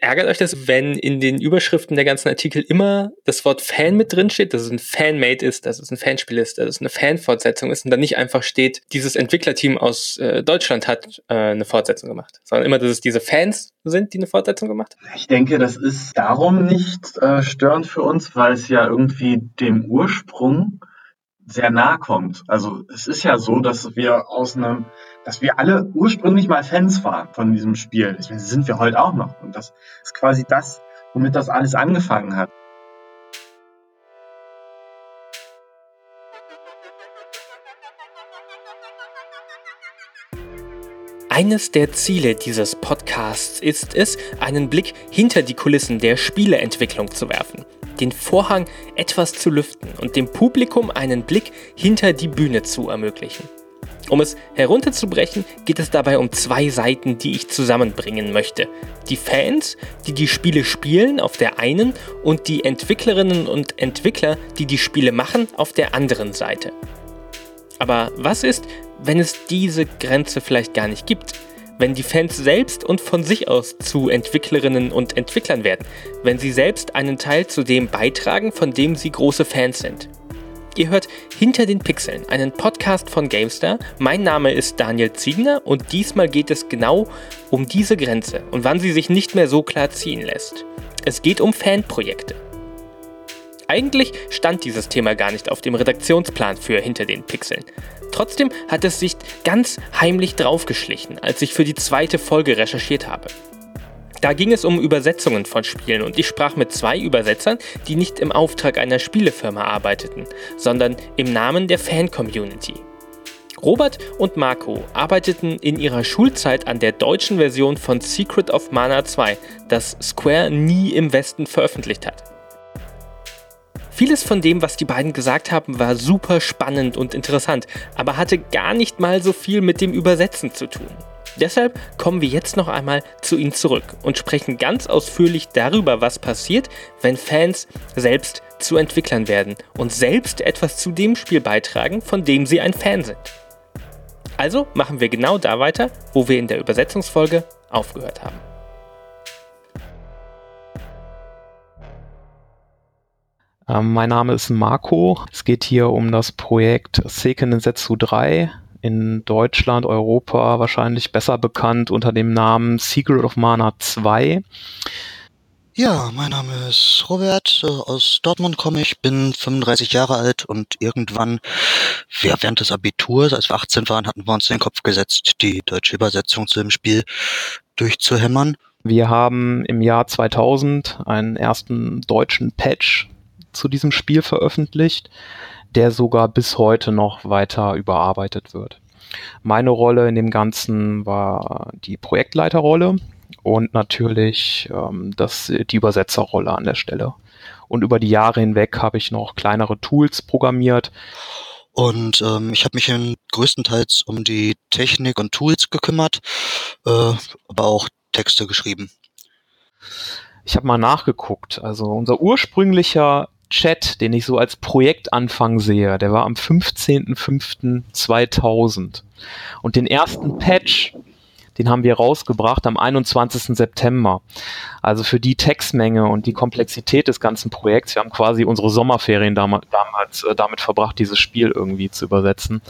Ärgert euch das, wenn in den Überschriften der ganzen Artikel immer das Wort Fan mit drin steht, dass es ein Fanmade ist, dass es ein Fanspiel ist, dass es eine Fanfortsetzung ist und dann nicht einfach steht, dieses Entwicklerteam aus äh, Deutschland hat äh, eine Fortsetzung gemacht, sondern immer, dass es diese Fans sind, die eine Fortsetzung gemacht haben? Ich denke, das ist darum nicht äh, störend für uns, weil es ja irgendwie dem Ursprung sehr nahe kommt. Also es ist ja so, dass wir aus einem, dass wir alle ursprünglich mal Fans waren von diesem Spiel. Das sind wir heute auch noch. Und das ist quasi das, womit das alles angefangen hat. Eines der Ziele dieses Podcasts ist es, einen Blick hinter die Kulissen der Spieleentwicklung zu werfen den Vorhang etwas zu lüften und dem Publikum einen Blick hinter die Bühne zu ermöglichen. Um es herunterzubrechen, geht es dabei um zwei Seiten, die ich zusammenbringen möchte. Die Fans, die die Spiele spielen, auf der einen und die Entwicklerinnen und Entwickler, die die Spiele machen, auf der anderen Seite. Aber was ist, wenn es diese Grenze vielleicht gar nicht gibt? Wenn die Fans selbst und von sich aus zu Entwicklerinnen und Entwicklern werden, wenn sie selbst einen Teil zu dem beitragen, von dem sie große Fans sind. Ihr hört Hinter den Pixeln, einen Podcast von GameStar. Mein Name ist Daniel Ziegner und diesmal geht es genau um diese Grenze und wann sie sich nicht mehr so klar ziehen lässt. Es geht um Fanprojekte. Eigentlich stand dieses Thema gar nicht auf dem Redaktionsplan für Hinter den Pixeln. Trotzdem hat es sich ganz heimlich draufgeschlichen, als ich für die zweite Folge recherchiert habe. Da ging es um Übersetzungen von Spielen und ich sprach mit zwei Übersetzern, die nicht im Auftrag einer Spielefirma arbeiteten, sondern im Namen der Fan-Community. Robert und Marco arbeiteten in ihrer Schulzeit an der deutschen Version von Secret of Mana 2, das Square nie im Westen veröffentlicht hat. Vieles von dem, was die beiden gesagt haben, war super spannend und interessant, aber hatte gar nicht mal so viel mit dem Übersetzen zu tun. Deshalb kommen wir jetzt noch einmal zu ihnen zurück und sprechen ganz ausführlich darüber, was passiert, wenn Fans selbst zu Entwicklern werden und selbst etwas zu dem Spiel beitragen, von dem sie ein Fan sind. Also machen wir genau da weiter, wo wir in der Übersetzungsfolge aufgehört haben. Ähm, mein Name ist Marco. Es geht hier um das Projekt Seiken Densetsu 3 in Deutschland, Europa wahrscheinlich besser bekannt unter dem Namen Secret of Mana 2. Ja, mein Name ist Robert, äh, aus Dortmund komme ich, bin 35 Jahre alt und irgendwann, ja, während des Abiturs, als wir 18 waren, hatten wir uns in den Kopf gesetzt, die deutsche Übersetzung zu dem Spiel durchzuhämmern. Wir haben im Jahr 2000 einen ersten deutschen Patch zu diesem Spiel veröffentlicht, der sogar bis heute noch weiter überarbeitet wird. Meine Rolle in dem Ganzen war die Projektleiterrolle und natürlich ähm, das, die Übersetzerrolle an der Stelle. Und über die Jahre hinweg habe ich noch kleinere Tools programmiert. Und ähm, ich habe mich in, größtenteils um die Technik und Tools gekümmert, äh, aber auch Texte geschrieben. Ich habe mal nachgeguckt. Also unser ursprünglicher Chat, den ich so als Projektanfang sehe, der war am 15.05.2000. Und den ersten Patch, den haben wir rausgebracht am 21. September. Also für die Textmenge und die Komplexität des ganzen Projekts, wir haben quasi unsere Sommerferien damals, damals äh, damit verbracht, dieses Spiel irgendwie zu übersetzen.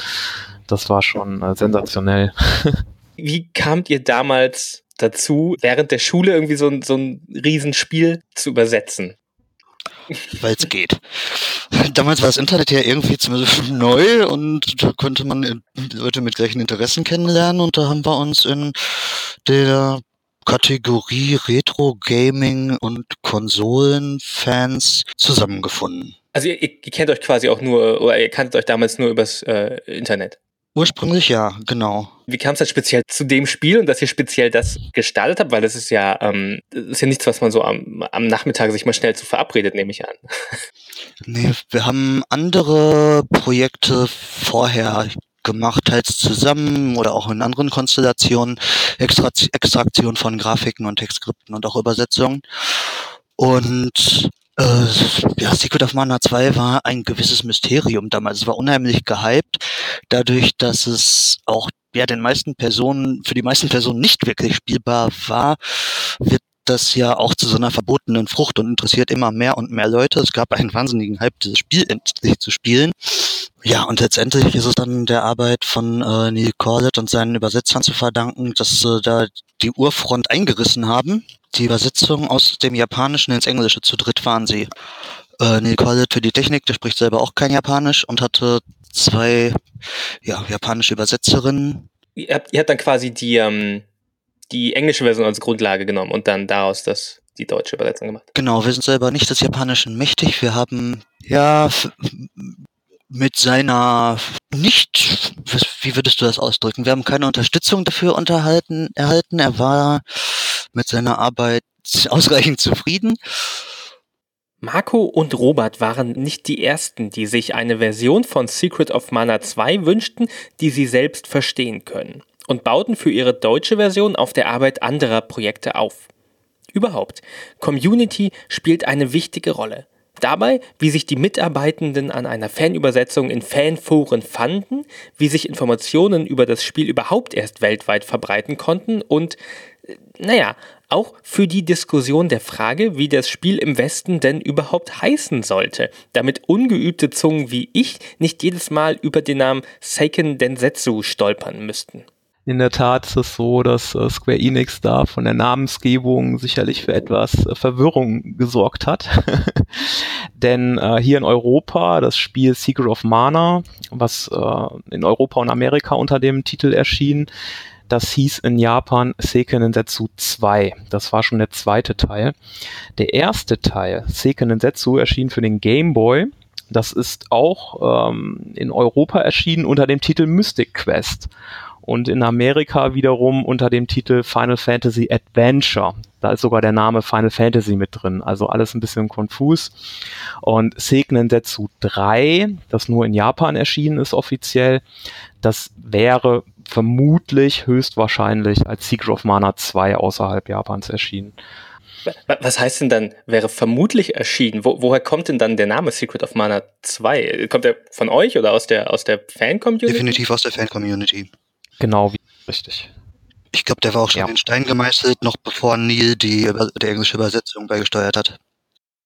Das war schon äh, sensationell. Wie kamt ihr damals dazu, während der Schule irgendwie so ein, so ein Riesenspiel zu übersetzen? Weil es geht. Damals war das Internet ja irgendwie zumindest neu und da konnte man Leute mit gleichen Interessen kennenlernen und da haben wir uns in der Kategorie Retro Gaming und Konsolenfans zusammengefunden. Also ihr, ihr, kennt euch quasi auch nur, oder ihr kanntet euch damals nur übers äh, Internet. Ursprünglich ja, genau. Wie kam es dann speziell zu dem Spiel und dass ihr speziell das gestartet habt? Weil das ist ja, ähm, das ist ja nichts, was man so am, am Nachmittag sich mal schnell zu verabredet, nehme ich an. Nee, wir haben andere Projekte vorher gemacht, teils zusammen oder auch in anderen Konstellationen, Extraktion von Grafiken und Textskripten und auch Übersetzungen. Und äh, ja, Secret of Mana 2 war ein gewisses Mysterium damals. Es war unheimlich gehypt, dadurch, dass es auch ja den meisten Personen, für die meisten Personen nicht wirklich spielbar war, wird das ja auch zu so einer verbotenen Frucht und interessiert immer mehr und mehr Leute. Es gab einen wahnsinnigen Hype, dieses Spiel endlich zu spielen. Ja, und letztendlich ist es dann der Arbeit von äh, Neil Corlett und seinen Übersetzern zu verdanken, dass sie da die Urfront eingerissen haben. Die Übersetzung aus dem Japanischen ins Englische zu dritt waren sie. Äh, Neil Corlett für die Technik, der spricht selber auch kein Japanisch und hatte zwei ja, japanische Übersetzerinnen. Ihr habt, ihr habt dann quasi die, ähm, die englische Version als Grundlage genommen und dann daraus das, die deutsche Übersetzung gemacht. Genau, wir sind selber nicht des Japanischen mächtig. Wir haben ja mit seiner nicht, wie würdest du das ausdrücken? Wir haben keine Unterstützung dafür unterhalten, erhalten. Er war mit seiner Arbeit ausreichend zufrieden. Marco und Robert waren nicht die ersten, die sich eine Version von Secret of Mana 2 wünschten, die sie selbst verstehen können und bauten für ihre deutsche Version auf der Arbeit anderer Projekte auf. Überhaupt, Community spielt eine wichtige Rolle. Dabei, wie sich die Mitarbeitenden an einer Fanübersetzung in Fanforen fanden, wie sich Informationen über das Spiel überhaupt erst weltweit verbreiten konnten und, äh, naja, auch für die Diskussion der Frage, wie das Spiel im Westen denn überhaupt heißen sollte, damit ungeübte Zungen wie ich nicht jedes Mal über den Namen Seiken Densetsu stolpern müssten. In der Tat ist es so, dass äh, Square Enix da von der Namensgebung sicherlich für etwas äh, Verwirrung gesorgt hat. Denn äh, hier in Europa das Spiel Secret of Mana, was äh, in Europa und Amerika unter dem Titel erschien, das hieß in Japan Seiken Densetsu 2. Das war schon der zweite Teil. Der erste Teil, Seiken Densetsu, erschien für den Game Boy. Das ist auch ähm, in Europa erschienen unter dem Titel Mystic Quest und in Amerika wiederum unter dem Titel Final Fantasy Adventure. Da ist sogar der Name Final Fantasy mit drin, also alles ein bisschen konfus. Und Seiken Setsu 3, das nur in Japan erschienen ist offiziell, das wäre vermutlich höchstwahrscheinlich als Secret of Mana 2 außerhalb Japans erschienen. Was heißt denn dann, wäre vermutlich erschienen? Wo, woher kommt denn dann der Name Secret of Mana 2? Kommt der von euch oder aus der, aus der Fan-Community? Definitiv aus der Fan-Community. Genau, wie richtig. Ich glaube, der war auch schon ja. in den Stein gemeißelt, noch bevor Neil die, die englische Übersetzung beigesteuert hat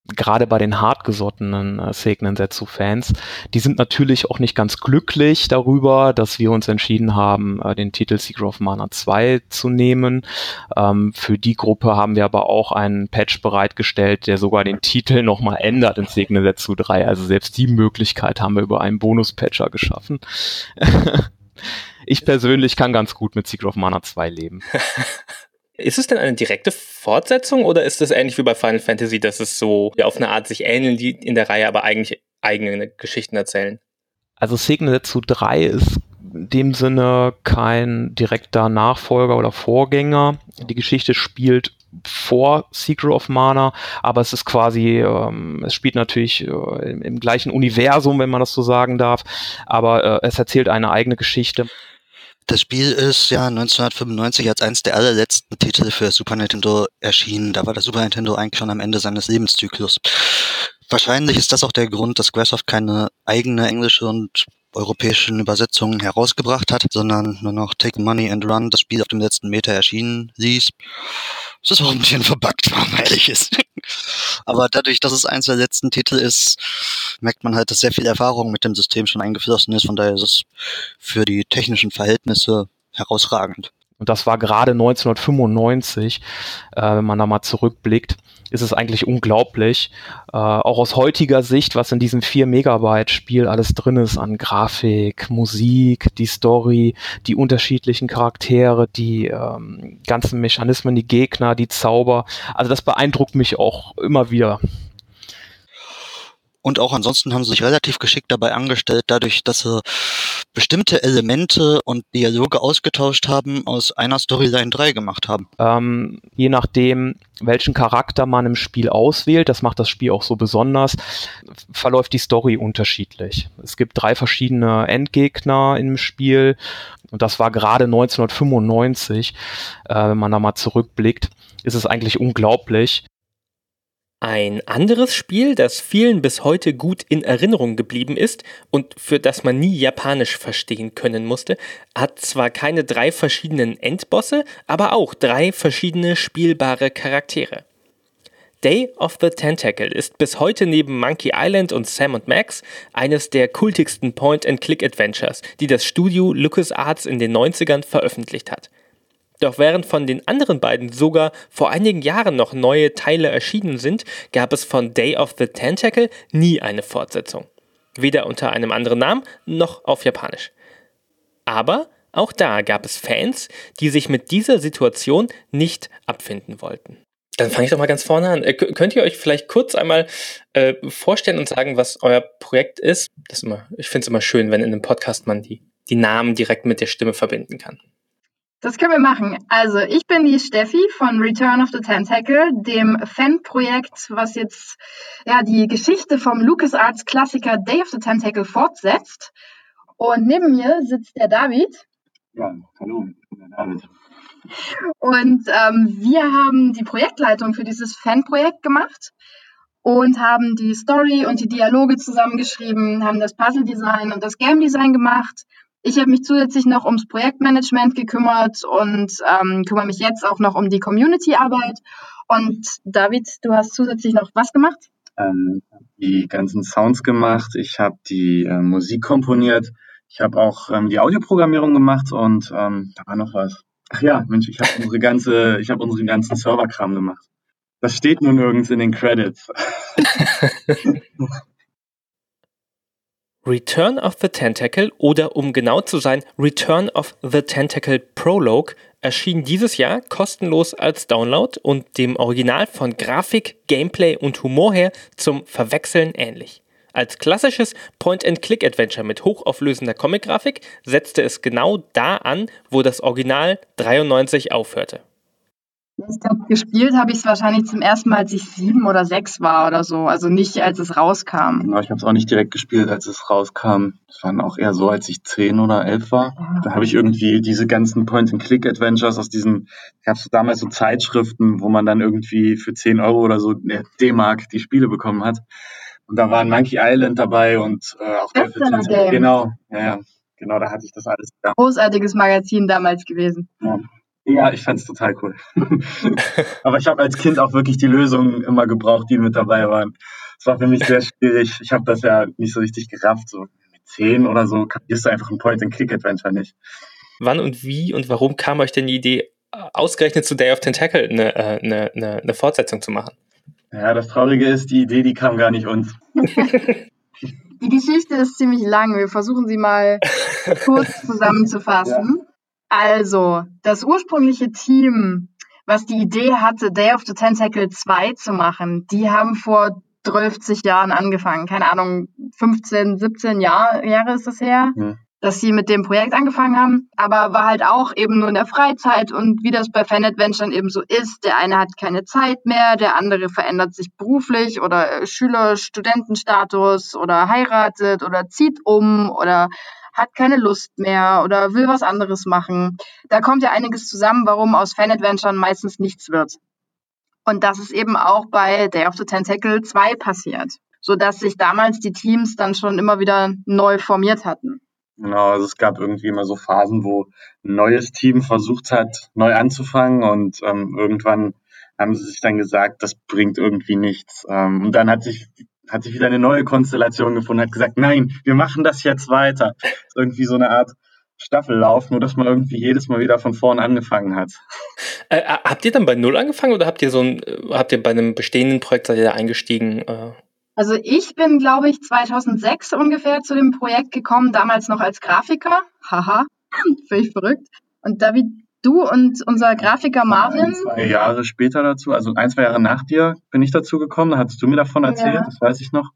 gerade bei den hartgesottenen äh, Segnen Setsu-Fans, die sind natürlich auch nicht ganz glücklich darüber, dass wir uns entschieden haben, äh, den Titel Secret of Mana 2 zu nehmen. Ähm, für die Gruppe haben wir aber auch einen Patch bereitgestellt, der sogar den Titel nochmal ändert in Segnen Setsu 3. Also selbst die Möglichkeit haben wir über einen Bonus-Patcher geschaffen. ich persönlich kann ganz gut mit Secret of Mana 2 leben. Ist es denn eine direkte Fortsetzung oder ist es ähnlich wie bei Final Fantasy, dass es so ja, auf eine Art sich ähneln, die in der Reihe aber eigentlich eigene Geschichten erzählen? Also Signature 3 ist in dem Sinne kein direkter Nachfolger oder Vorgänger. Die Geschichte spielt vor Secret of Mana, aber es ist quasi, ähm, es spielt natürlich äh, im, im, gleichen Universum, wenn man das so sagen darf, aber äh, es erzählt eine eigene Geschichte. Das Spiel ist ja 1995 als eines der allerletzten Titel für Super Nintendo erschienen. Da war der Super Nintendo eigentlich schon am Ende seines Lebenszyklus. Wahrscheinlich ist das auch der Grund, dass Squaresoft keine eigene englische und europäischen Übersetzungen herausgebracht hat, sondern nur noch Take Money and Run, das Spiel auf dem letzten Meter erschienen ließ. Es ist auch ein bisschen verbuggt, wenn man ehrlich ist. Aber dadurch, dass es eins der letzten Titel ist, merkt man halt, dass sehr viel Erfahrung mit dem System schon eingeflossen ist. Von daher ist es für die technischen Verhältnisse herausragend. Und das war gerade 1995, äh, wenn man da mal zurückblickt ist es eigentlich unglaublich. Äh, auch aus heutiger Sicht, was in diesem 4 Megabyte Spiel alles drin ist an Grafik, Musik, die Story, die unterschiedlichen Charaktere, die ähm, ganzen Mechanismen, die Gegner, die Zauber. Also das beeindruckt mich auch immer wieder. Und auch ansonsten haben sie sich relativ geschickt dabei angestellt, dadurch, dass sie bestimmte Elemente und Dialoge ausgetauscht haben, aus einer Storyline 3 gemacht haben. Ähm, je nachdem, welchen Charakter man im Spiel auswählt, das macht das Spiel auch so besonders, verläuft die Story unterschiedlich. Es gibt drei verschiedene Endgegner im Spiel und das war gerade 1995, äh, wenn man da mal zurückblickt, ist es eigentlich unglaublich, Ein anderes Spiel, das vielen bis heute gut in Erinnerung geblieben ist und für das man nie Japanisch verstehen können musste, hat zwar keine drei verschiedenen Endbosse, aber auch drei verschiedene spielbare Charaktere. Day of the Tentacle ist bis heute neben Monkey Island und Sam Max eines der kultigsten Point-and-Click-Adventures, die das Studio LucasArts in den 90ern veröffentlicht hat. Doch während von den anderen beiden sogar vor einigen Jahren noch neue Teile erschienen sind, gab es von Day of the Tentacle nie eine Fortsetzung. Weder unter einem anderen Namen noch auf Japanisch. Aber auch da gab es Fans, die sich mit dieser Situation nicht abfinden wollten. Dann fange ich doch mal ganz vorne an. Äh, könnt ihr euch vielleicht kurz einmal äh, vorstellen und sagen, was euer Projekt ist? Das ist immer, ich finde es immer schön, wenn in einem Podcast man die, die Namen direkt mit der Stimme verbinden kann. Das können wir machen. Also ich bin die Steffi von Return of the Tentacle, dem Fanprojekt, was jetzt ja die Geschichte vom LucasArts Klassiker Day of the Tentacle fortsetzt. Und neben mir sitzt der David. Ja, hallo, ich bin der David. Und ähm, wir haben die Projektleitung für dieses Fanprojekt gemacht und haben die Story und die Dialoge zusammengeschrieben, haben das Puzzle-Design und das Game-Design gemacht ich habe mich zusätzlich noch ums Projektmanagement gekümmert und ähm, kümmere mich jetzt auch noch um die Community-Arbeit. Und David, du hast zusätzlich noch was gemacht? Ähm, die ganzen Sounds gemacht, ich habe die äh, Musik komponiert, ich habe auch ähm, die Audioprogrammierung gemacht und ähm, da war noch was. Ach ja, Mensch, ich habe unsere ganze, ich habe unseren ganzen Serverkram gemacht. Das steht nur nirgends in den Credits. Return of the Tentacle oder um genau zu sein, Return of the Tentacle Prologue erschien dieses Jahr kostenlos als Download und dem Original von Grafik, Gameplay und Humor her zum Verwechseln ähnlich. Als klassisches Point-and-Click-Adventure mit hochauflösender Comic-Grafik setzte es genau da an, wo das Original 93 aufhörte. Ich glaube, gespielt habe ich es wahrscheinlich zum ersten Mal, als ich sieben oder sechs war oder so. Also nicht, als es rauskam. Genau, ich habe es auch nicht direkt gespielt, als es rauskam. Es waren auch eher so, als ich zehn oder elf war. Ja. Da habe ich irgendwie diese ganzen Point-and-Click-Adventures aus diesen, gab es damals so Zeitschriften, wo man dann irgendwie für zehn Euro oder so D-Mark die Spiele bekommen hat. Und da waren Monkey Island dabei und äh, auch das Game. Genau, ja, ja, genau, da hatte ich das alles. Ja. Großartiges Magazin damals gewesen. Ja. Ja, ich fand's total cool. Aber ich habe als Kind auch wirklich die Lösungen immer gebraucht, die mit dabei waren. Es war für mich sehr schwierig. Ich habe das ja nicht so richtig gerafft. So mit zehn oder so kapierst du einfach ein Point-and-Click-Adventure nicht. Wann und wie und warum kam euch denn die Idee, ausgerechnet zu Day of Tentacle eine, äh, eine, eine, eine Fortsetzung zu machen? Ja, das Traurige ist, die Idee, die kam gar nicht uns. die Geschichte ist ziemlich lang. Wir versuchen sie mal kurz zusammenzufassen. Ja. Also, das ursprüngliche Team, was die Idee hatte, Day of the Tentacle 2 zu machen, die haben vor 12 Jahren angefangen. Keine Ahnung, 15, 17 Jahr, Jahre ist das her. Ja dass sie mit dem Projekt angefangen haben, aber war halt auch eben nur in der Freizeit und wie das bei Fan Adventure eben so ist, der eine hat keine Zeit mehr, der andere verändert sich beruflich oder äh, Schüler, Studentenstatus oder heiratet oder zieht um oder hat keine Lust mehr oder will was anderes machen. Da kommt ja einiges zusammen, warum aus Fan-Adventuren meistens nichts wird. Und das ist eben auch bei Day of the Tentacle 2 passiert, sodass sich damals die Teams dann schon immer wieder neu formiert hatten. Genau, also es gab irgendwie immer so Phasen, wo ein neues Team versucht hat, neu anzufangen und ähm, irgendwann haben sie sich dann gesagt, das bringt irgendwie nichts. Ähm, und dann hat sich hat sich wieder eine neue Konstellation gefunden, hat gesagt, nein, wir machen das jetzt weiter. irgendwie so eine Art Staffellauf, nur dass man irgendwie jedes Mal wieder von vorn angefangen hat. Äh, äh habt ihr dann bei Null angefangen oder habt ihr so ein, äh, habt ihr bei einem bestehenden Projekt seid ihr da eingestiegen? Äh? Also ich bin, glaube ich, 2006 ungefähr zu dem Projekt gekommen, damals noch als Grafiker. Haha, völlig verrückt. Und David, du und unser Grafiker Marvin. Ein, zwei Jahre später dazu, also ein, zwei Jahre nach dir bin ich dazu gekommen, da hattest du mir davon erzählt, ja. das weiß ich noch.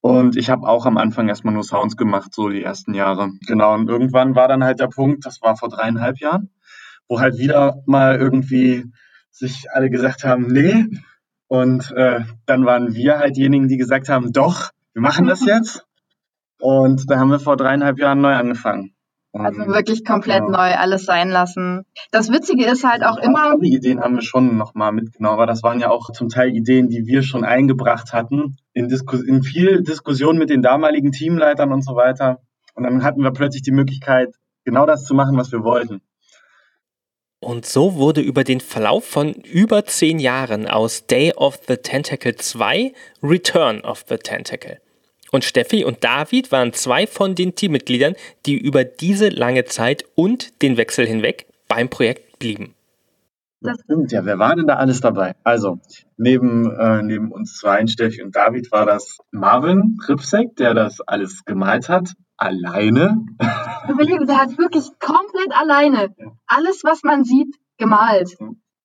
Und ich habe auch am Anfang erstmal nur Sounds gemacht, so die ersten Jahre. Genau, und irgendwann war dann halt der Punkt, das war vor dreieinhalb Jahren, wo halt wieder mal irgendwie sich alle gesagt haben, nee. Und äh, dann waren wir halt diejenigen, die gesagt haben, doch, wir machen das jetzt. Und da haben wir vor dreieinhalb Jahren neu angefangen. Also wirklich komplett ja. neu alles sein lassen. Das Witzige ist halt auch immer. Die Ideen haben wir schon nochmal mitgenommen, aber das waren ja auch zum Teil Ideen, die wir schon eingebracht hatten, in, Disku in viel Diskussion mit den damaligen Teamleitern und so weiter. Und dann hatten wir plötzlich die Möglichkeit, genau das zu machen, was wir wollten. Und so wurde über den Verlauf von über zehn Jahren aus Day of the Tentacle 2 Return of the Tentacle. Und Steffi und David waren zwei von den Teammitgliedern, die über diese lange Zeit und den Wechsel hinweg beim Projekt blieben. Das stimmt, ja. Wer war denn da alles dabei? Also, neben, äh, neben uns zwei, Steffi und David, war das Marvin Ripsek, der das alles gemalt hat alleine. Überlegen, der hat wirklich komplett alleine alles, was man sieht, gemalt.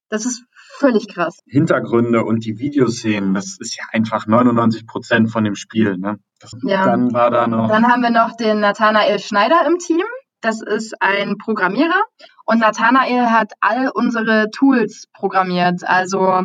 Das ist völlig krass. Hintergründe und die Videoszenen, das ist ja einfach 99 Prozent von dem Spiel. Ne? Ja. Dann war da noch. Dann haben wir noch den Nathanael Schneider im Team. Das ist ein Programmierer und Nathanael hat all unsere Tools programmiert, also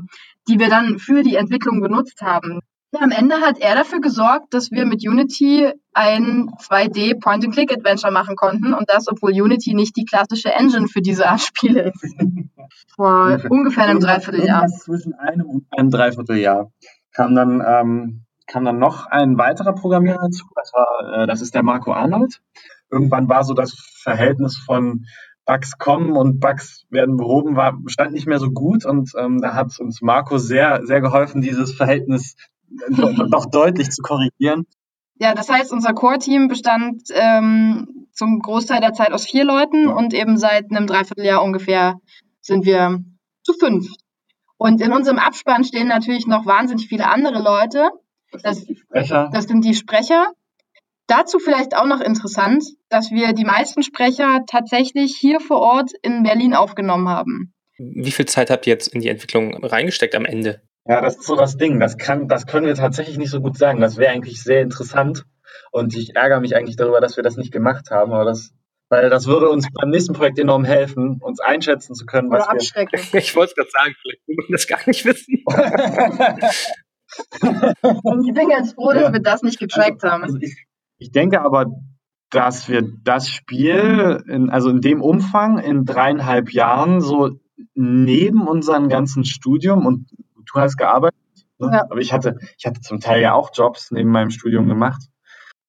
die wir dann für die Entwicklung genutzt haben. Am Ende hat er dafür gesorgt, dass wir mit Unity ein 2D Point-and-Click-Adventure machen konnten und das, obwohl Unity nicht die klassische Engine für diese Art Spiele ist. Vor ungefähr einem Dreivierteljahr. Zwischen einem und einem Dreivierteljahr kam dann, ähm, kam dann noch ein weiterer Programmierer dazu. Das, war, äh, das ist der Marco Arnold. Irgendwann war so das Verhältnis von Bugs kommen und Bugs werden behoben, war, stand nicht mehr so gut und ähm, da hat uns Marco sehr, sehr geholfen, dieses Verhältnis noch deutlich zu korrigieren. Ja, das heißt, unser Core-Team bestand ähm, zum Großteil der Zeit aus vier Leuten und eben seit einem Dreivierteljahr ungefähr sind wir zu fünf. Und in unserem Abspann stehen natürlich noch wahnsinnig viele andere Leute. Das, das, sind, die Sprecher. das sind die Sprecher. Dazu vielleicht auch noch interessant, dass wir die meisten Sprecher tatsächlich hier vor Ort in Berlin aufgenommen haben. Wie viel Zeit habt ihr jetzt in die Entwicklung reingesteckt am Ende? Ja, das ist so das Ding. Das kann, das können wir tatsächlich nicht so gut sagen. Das wäre eigentlich sehr interessant. Und ich ärgere mich eigentlich darüber, dass wir das nicht gemacht haben. Aber das, weil das würde uns beim nächsten Projekt enorm helfen, uns einschätzen zu können, was Oder abschrecken. Wir ich wollte es gerade sagen, vielleicht will man das gar nicht wissen. Und ich bin ganz froh, dass ja. wir das nicht getrackt also, haben. Also ich, ich denke aber, dass wir das Spiel, in, also in dem Umfang, in dreieinhalb Jahren so neben unserem ganzen Studium und du hast gearbeitet, ne? ja. aber ich hatte, ich hatte zum Teil ja auch Jobs neben meinem Studium gemacht.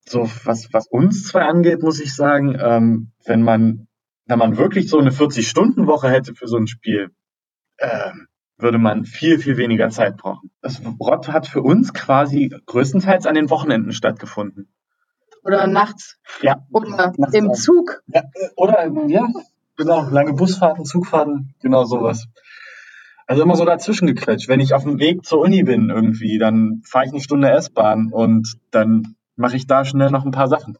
So, was, was uns zwei angeht, muss ich sagen, ähm, wenn man, wenn man wirklich so eine 40-Stunden-Woche hätte für so ein Spiel, ähm, würde man viel, viel weniger Zeit brauchen. Das Rott hat für uns quasi größtenteils an den Wochenenden stattgefunden. Oder nachts. Ja. Oder nachts im Zug. Ja, oder, ja, genau, lange Busfahrten, Zugfahrten, genau sowas. Also immer so dazwischen gequetscht. Wenn ich auf dem Weg zur Uni bin irgendwie, dann fahre ich eine Stunde S-Bahn und dann mache ich da schnell noch ein paar Sachen.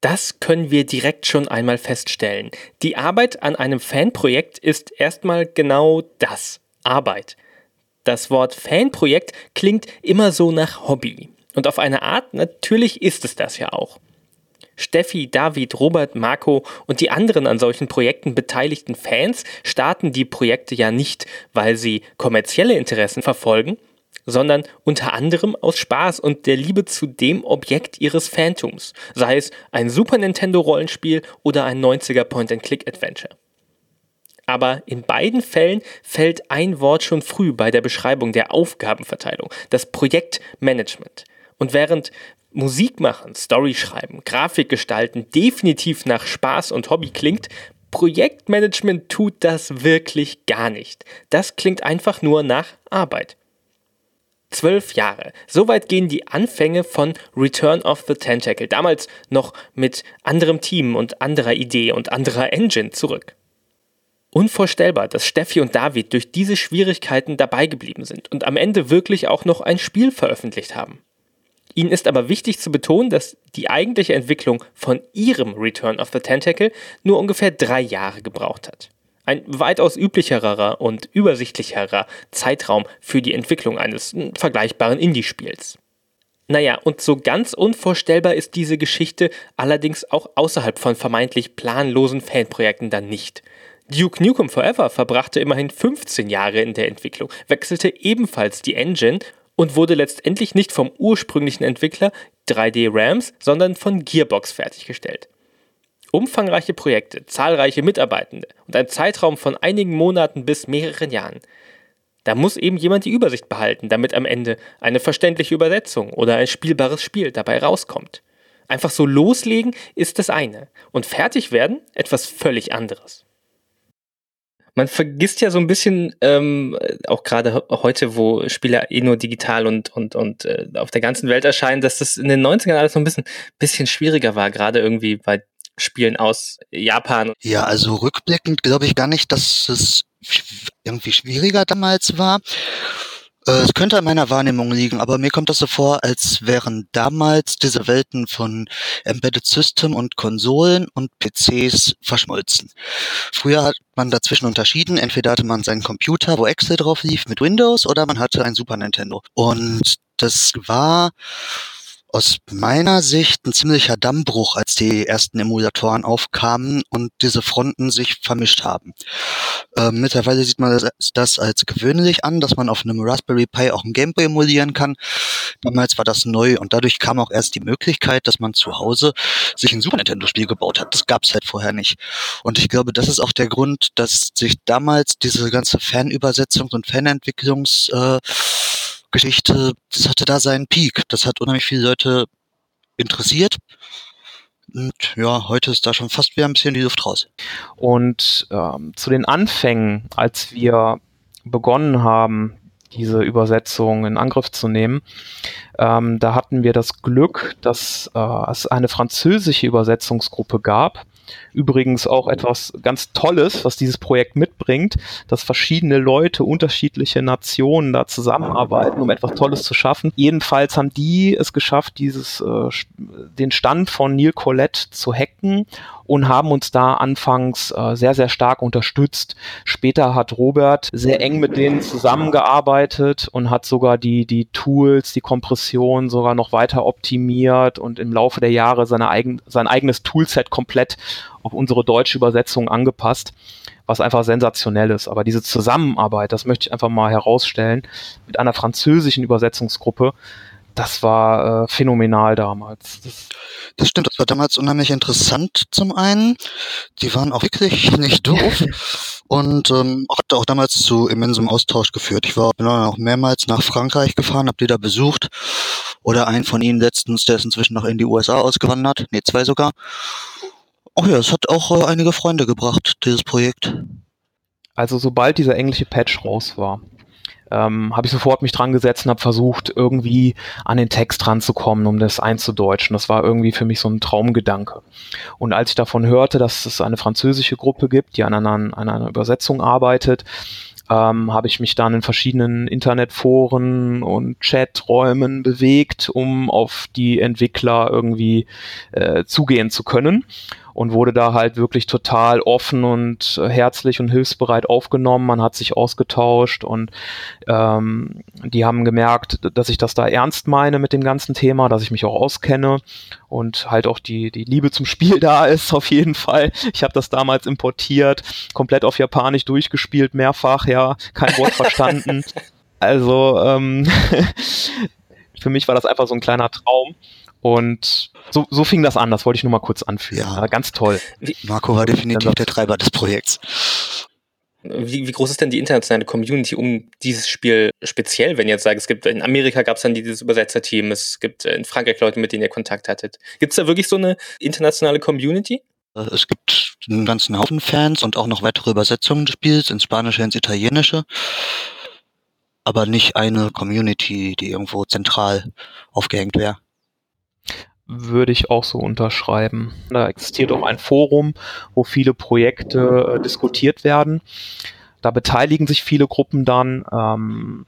Das können wir direkt schon einmal feststellen. Die Arbeit an einem Fanprojekt ist erstmal genau das, Arbeit. Das Wort Fanprojekt klingt immer so nach Hobby. Und auf eine Art natürlich ist es das ja auch. Steffi, David, Robert, Marco und die anderen an solchen Projekten beteiligten Fans starten die Projekte ja nicht, weil sie kommerzielle Interessen verfolgen, sondern unter anderem aus Spaß und der Liebe zu dem Objekt ihres Phantoms, sei es ein Super Nintendo Rollenspiel oder ein 90er Point-and-Click-Adventure. Aber in beiden Fällen fällt ein Wort schon früh bei der Beschreibung der Aufgabenverteilung, das Projektmanagement. Und während Musik machen, Story schreiben, Grafik gestalten definitiv nach Spaß und Hobby klingt, Projektmanagement tut das wirklich gar nicht. Das klingt einfach nur nach Arbeit. Zwölf Jahre. Soweit gehen die Anfänge von Return of the Tentacle, damals noch mit anderem Team und anderer Idee und anderer Engine zurück. Unvorstellbar, dass Steffi und David durch diese Schwierigkeiten dabei geblieben sind und am Ende wirklich auch noch ein Spiel veröffentlicht haben. Ihnen ist aber wichtig zu betonen, dass die eigentliche Entwicklung von ihrem Return of the Tentacle nur ungefähr drei Jahre gebraucht hat. Ein weitaus üblicherer und übersichtlicherer Zeitraum für die Entwicklung eines vergleichbaren Indie-Spiels. Naja, und so ganz unvorstellbar ist diese Geschichte allerdings auch außerhalb von vermeintlich planlosen Fanprojekten dann nicht. Duke Nukem Forever verbrachte immerhin 15 Jahre in der Entwicklung, wechselte ebenfalls die Engine und wurde letztendlich nicht vom ursprünglichen Entwickler 3D Rams, sondern von Gearbox fertiggestellt. Umfangreiche Projekte, zahlreiche Mitarbeitende und ein Zeitraum von einigen Monaten bis mehreren Jahren. Da muss eben jemand die Übersicht behalten, damit am Ende eine verständliche Übersetzung oder ein spielbares Spiel dabei rauskommt. Einfach so loslegen ist das eine und fertig werden etwas völlig anderes. Man vergisst ja so ein bisschen, ähm, auch gerade heute, wo Spiele eh nur digital und, und, und äh, auf der ganzen Welt erscheinen, dass das in den 90ern alles noch ein bisschen, bisschen schwieriger war, gerade irgendwie bei Spielen aus Japan. Ja, also rückblickend glaube ich gar nicht, dass es irgendwie schwieriger damals war. Äh, es könnte an meiner Wahrnehmung liegen, aber mir kommt das so vor, als wären damals diese Welten von Embedded System und Konsolen und PCs verschmolzen. Früher hat man dazwischen unterschieden, entweder hatte man seinen Computer, wo Excel drauf lief mit Windows, oder man hatte ein Super Nintendo. Und das war aus meiner Sicht ein ziemlicher Dammbruch, als die ersten Emulatoren aufkamen und diese Fronten sich vermischt haben. Ähm, mittlerweile sieht man das, das, als gewöhnlich an, dass man auf einem Raspberry Pi auch ein Gameboy emulieren kann. Damals war das neu und dadurch kam auch erst die Möglichkeit, dass man zu Hause sich ein Super Nintendo-Spiel gebaut hat. Das gab es halt vorher nicht. Und ich glaube, das ist auch der Grund, dass sich damals diese ganze Fanübersetzung und Fanentwicklungs äh, Geschichte, das hatte da seinen Peak. Das hat unheimlich viele Leute interessiert. Und ja, heute ist da schon fast wieder ein bisschen die Luft raus. Und ähm, zu den Anfängen, als wir begonnen haben, diese Übersetzung in Angriff zu nehmen, ähm, da hatten wir das Glück, dass äh, es eine französische Übersetzungsgruppe gab, Übrigens auch etwas ganz Tolles, was dieses Projekt mitbringt, dass verschiedene Leute, unterschiedliche Nationen da zusammenarbeiten, um etwas Tolles zu schaffen. Jedenfalls haben die es geschafft, dieses, äh, den Stand von Neil Collette zu hacken und haben uns da anfangs äh, sehr, sehr stark unterstützt. Später hat Robert sehr eng mit denen zusammengearbeitet und hat sogar die, die Tools, die Kompression sogar noch weiter optimiert und im Laufe der Jahre seine eigen, sein eigenes Toolset komplett auf unsere deutsche Übersetzung angepasst, was einfach sensationell ist. Aber diese Zusammenarbeit, das möchte ich einfach mal herausstellen, mit einer französischen Übersetzungsgruppe, das war äh, phänomenal damals. Das, das stimmt, das war damals unheimlich interessant zum einen. Die waren auch wirklich nicht doof und ähm, hat auch damals zu immensem Austausch geführt. Ich war bin auch mehrmals nach Frankreich gefahren, hab die da besucht. Oder einen von ihnen letztens, der ist inzwischen noch in die USA ausgewandert. Nee, zwei sogar. Oh ja, es hat auch äh, einige Freunde gebracht, dieses Projekt. Also sobald dieser englische Patch raus war, ähm, habe ich sofort mich dran gesetzt und habe versucht, irgendwie an den Text ranzukommen, um das einzudeutschen. Das war irgendwie für mich so ein Traumgedanke. Und als ich davon hörte, dass es eine französische Gruppe gibt, die an einer, an einer Übersetzung arbeitet, ähm, habe ich mich dann in verschiedenen Internetforen und Chaträumen bewegt, um auf die Entwickler irgendwie äh, zugehen zu können und wurde da halt wirklich total offen und äh, herzlich und hilfsbereit aufgenommen. Man hat sich ausgetauscht und ähm, die haben gemerkt, dass ich das da ernst meine mit dem ganzen Thema, dass ich mich auch auskenne und halt auch die, die Liebe zum Spiel da ist, auf jeden Fall. Ich habe das damals importiert, komplett auf Japanisch durchgespielt, mehrfach, ja, kein Wort verstanden. Also ähm, für mich war das einfach so ein kleiner Traum. Und so, so fing das an, das wollte ich nur mal kurz anführen. Ja. Ganz toll. Marco war definitiv der Treiber des Projekts. Wie, wie, groß ist denn die internationale Community um dieses Spiel speziell, wenn ihr jetzt sagt, es gibt in Amerika gab es dann dieses Übersetzerteam, es gibt in Frankreich Leute, mit denen ihr Kontakt hattet. Gibt es da wirklich so eine internationale Community? Es gibt einen ganzen Haufen Fans und auch noch weitere Übersetzungen des Spiels ins Spanische, ins Italienische, aber nicht eine Community, die irgendwo zentral aufgehängt wäre würde ich auch so unterschreiben. Da existiert auch ein Forum, wo viele Projekte äh, diskutiert werden. Da beteiligen sich viele Gruppen dann. Ähm,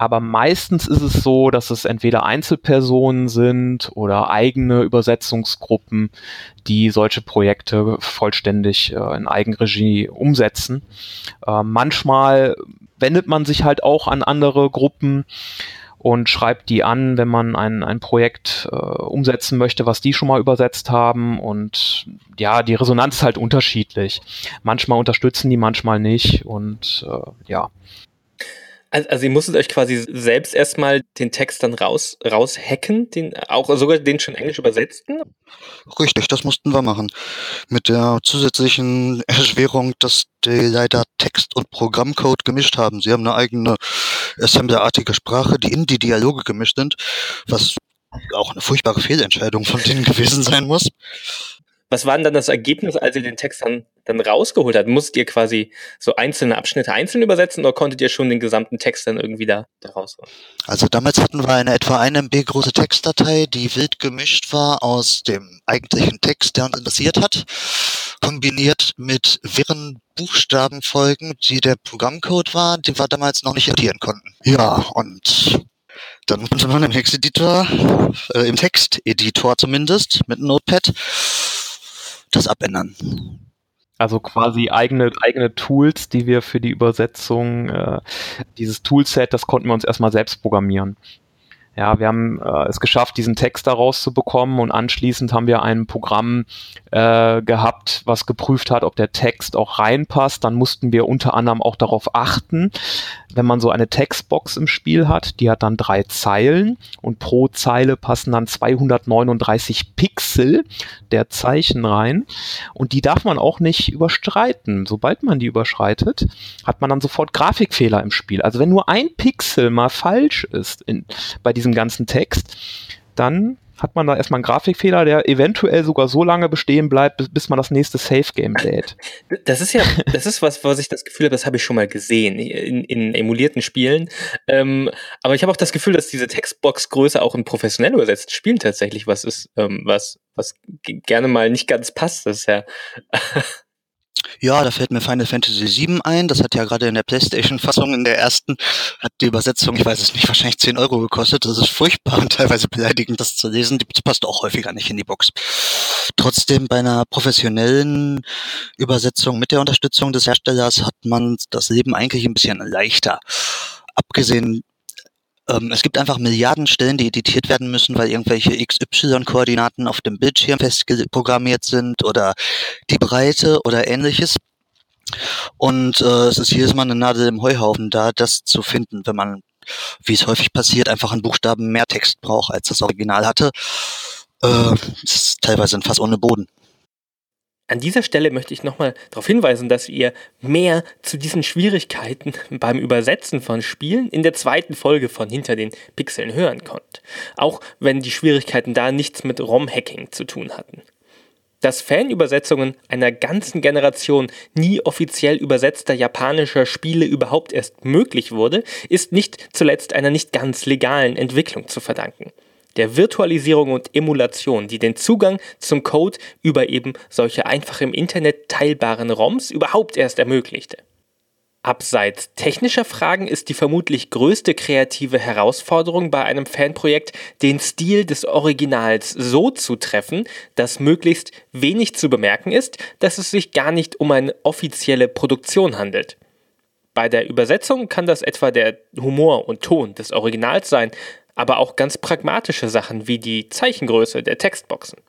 aber meistens ist es so, dass es entweder Einzelpersonen sind oder eigene Übersetzungsgruppen, die solche Projekte vollständig äh, in Eigenregie umsetzen. Äh, manchmal wendet man sich halt auch an andere Gruppen und schreibt die an, wenn man ein, ein Projekt äh, umsetzen möchte, was die schon mal übersetzt haben. Und ja, die Resonanz ist halt unterschiedlich. Manchmal unterstützen die, manchmal nicht. Und äh, ja. Also, also ihr musstet euch quasi selbst erstmal den Text dann raus, raushacken, den, auch sogar den schon englisch übersetzten? Richtig, das mussten wir machen. Mit der zusätzlichen Erschwerung, dass die leider Text und Programmcode gemischt haben. Sie haben eine eigene Assembler-artige Sprache, die in die Dialoge gemischt sind, was auch eine furchtbare Fehlentscheidung von denen gewesen sein muss. Was war denn dann das Ergebnis, als ihr den Text dann, dann rausgeholt habt? Musstet ihr quasi so einzelne Abschnitte einzeln übersetzen oder konntet ihr schon den gesamten Text dann irgendwie da, da rausholen? Also damals hatten wir eine etwa 1 MB große Textdatei, die wild gemischt war aus dem eigentlichen Text, der uns interessiert hat, kombiniert mit wirren Buchstabenfolgen, die der Programmcode war, den wir damals noch nicht editieren konnten. Ja, und dann konnte man im Texteditor, äh, im Texteditor zumindest, mit Notepad, das abändern. Also quasi eigene, eigene Tools, die wir für die Übersetzung, äh, dieses Toolset, das konnten wir uns erstmal selbst programmieren. Ja, wir haben äh, es geschafft, diesen Text daraus zu bekommen und anschließend haben wir ein Programm äh, gehabt, was geprüft hat, ob der Text auch reinpasst. Dann mussten wir unter anderem auch darauf achten, wenn man so eine Textbox im Spiel hat, die hat dann drei Zeilen und pro Zeile passen dann 239 Pixel der Zeichen rein und die darf man auch nicht überstreiten. Sobald man die überschreitet, hat man dann sofort Grafikfehler im Spiel. Also wenn nur ein Pixel mal falsch ist in, bei diesem ganzen Text, dann hat man da erstmal einen Grafikfehler, der eventuell sogar so lange bestehen bleibt, bis, bis man das nächste Safe-Game lädt. Das ist ja, das ist was, was ich das Gefühl habe, das habe ich schon mal gesehen in, in emulierten Spielen. Ähm, aber ich habe auch das Gefühl, dass diese Textbox-Größe auch in professionell übersetzten Spielen tatsächlich was ist, ähm, was, was gerne mal nicht ganz passt. Das ist ja Ja, da fällt mir Final Fantasy VII ein. Das hat ja gerade in der PlayStation-Fassung in der ersten, hat die Übersetzung, ich weiß es nicht, wahrscheinlich 10 Euro gekostet. Das ist furchtbar und teilweise beleidigend, das zu lesen. Das passt auch häufiger nicht in die Box. Trotzdem bei einer professionellen Übersetzung mit der Unterstützung des Herstellers hat man das Leben eigentlich ein bisschen leichter. Abgesehen ähm, es gibt einfach Milliarden Stellen, die editiert werden müssen, weil irgendwelche XY-Koordinaten auf dem Bildschirm festprogrammiert sind oder die Breite oder ähnliches. Und äh, es ist jedes Mal eine Nadel im Heuhaufen da, das zu finden, wenn man, wie es häufig passiert, einfach einen Buchstaben mehr Text braucht, als das Original hatte. Äh, ist teilweise Fass ohne Boden. An dieser Stelle möchte ich nochmal darauf hinweisen, dass ihr mehr zu diesen Schwierigkeiten beim Übersetzen von Spielen in der zweiten Folge von Hinter den Pixeln hören könnt. Auch wenn die Schwierigkeiten da nichts mit ROM-Hacking zu tun hatten. Dass Fanübersetzungen einer ganzen Generation nie offiziell übersetzter japanischer Spiele überhaupt erst möglich wurde, ist nicht zuletzt einer nicht ganz legalen Entwicklung zu verdanken der Virtualisierung und Emulation, die den Zugang zum Code über eben solche einfach im Internet teilbaren ROMs überhaupt erst ermöglichte. Abseits technischer Fragen ist die vermutlich größte kreative Herausforderung bei einem Fanprojekt, den Stil des Originals so zu treffen, dass möglichst wenig zu bemerken ist, dass es sich gar nicht um eine offizielle Produktion handelt. Bei der Übersetzung kann das etwa der Humor und Ton des Originals sein, aber auch ganz pragmatische Sachen wie die Zeichengröße der Textboxen.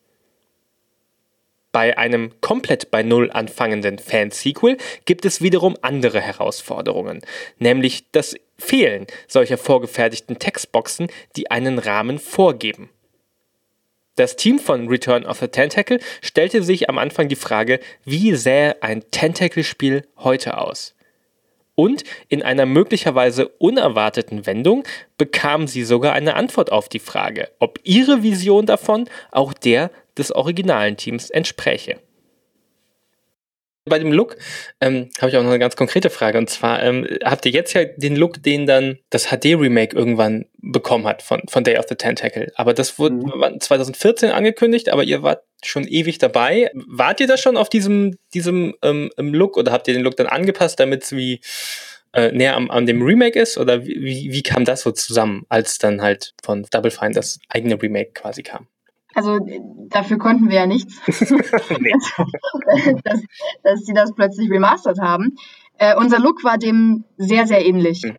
Bei einem komplett bei Null anfangenden Fan-Sequel gibt es wiederum andere Herausforderungen, nämlich das Fehlen solcher vorgefertigten Textboxen, die einen Rahmen vorgeben. Das Team von Return of the Tentacle stellte sich am Anfang die Frage, wie sähe ein Tentacle-Spiel heute aus? Und in einer möglicherweise unerwarteten Wendung bekam sie sogar eine Antwort auf die Frage, ob ihre Vision davon auch der des originalen Teams entspräche. Bei dem Look ähm, habe ich auch noch eine ganz konkrete Frage. Und zwar ähm, habt ihr jetzt ja den Look, den dann das HD-Remake irgendwann bekommen hat von, von Day of the Tentacle. Aber das wurde mhm. 2014 angekündigt, aber ihr wart schon ewig dabei. Wart ihr da schon auf diesem, diesem ähm, Look oder habt ihr den Look dann angepasst, damit es wie äh, näher am, an dem Remake ist? Oder wie, wie kam das so zusammen, als dann halt von Double Fine das eigene Remake quasi kam? Also dafür konnten wir ja nichts, dass, dass sie das plötzlich remastert haben. Äh, unser Look war dem sehr, sehr ähnlich. Hm.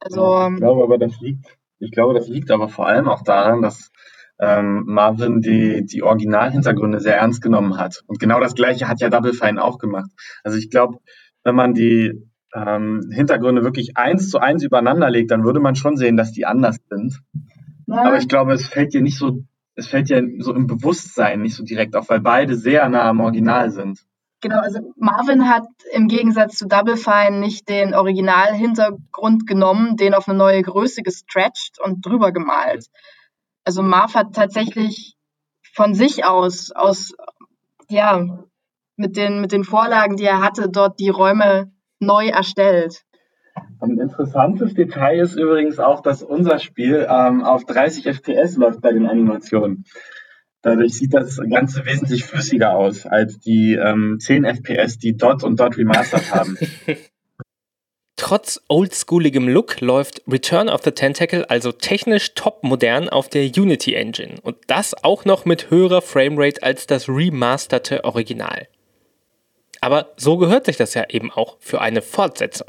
Also, ich glaube aber, das liegt, ich glaube, das liegt aber vor allem auch daran, dass ähm, Marvin die, die Originalhintergründe sehr ernst genommen hat. Und genau das gleiche hat ja Double Fine auch gemacht. Also ich glaube, wenn man die ähm, Hintergründe wirklich eins zu eins übereinander legt, dann würde man schon sehen, dass die anders sind. Ja. Aber ich glaube, es fällt dir nicht so, es fällt dir so im Bewusstsein nicht so direkt auf, weil beide sehr nah am Original sind. Genau, also Marvin hat im Gegensatz zu Double Fine nicht den Originalhintergrund genommen, den auf eine neue Größe gestretched und drüber gemalt. Also Marv hat tatsächlich von sich aus, aus, ja, mit den, mit den Vorlagen, die er hatte, dort die Räume neu erstellt. Ein interessantes Detail ist übrigens auch, dass unser Spiel ähm, auf 30 FPS läuft bei den Animationen. Dadurch sieht das Ganze wesentlich flüssiger aus als die ähm, 10 FPS, die Dot und Dot Remastered haben. Trotz oldschooligem Look läuft Return of the Tentacle also technisch top modern auf der Unity Engine und das auch noch mit höherer Framerate als das remasterte Original. Aber so gehört sich das ja eben auch für eine Fortsetzung.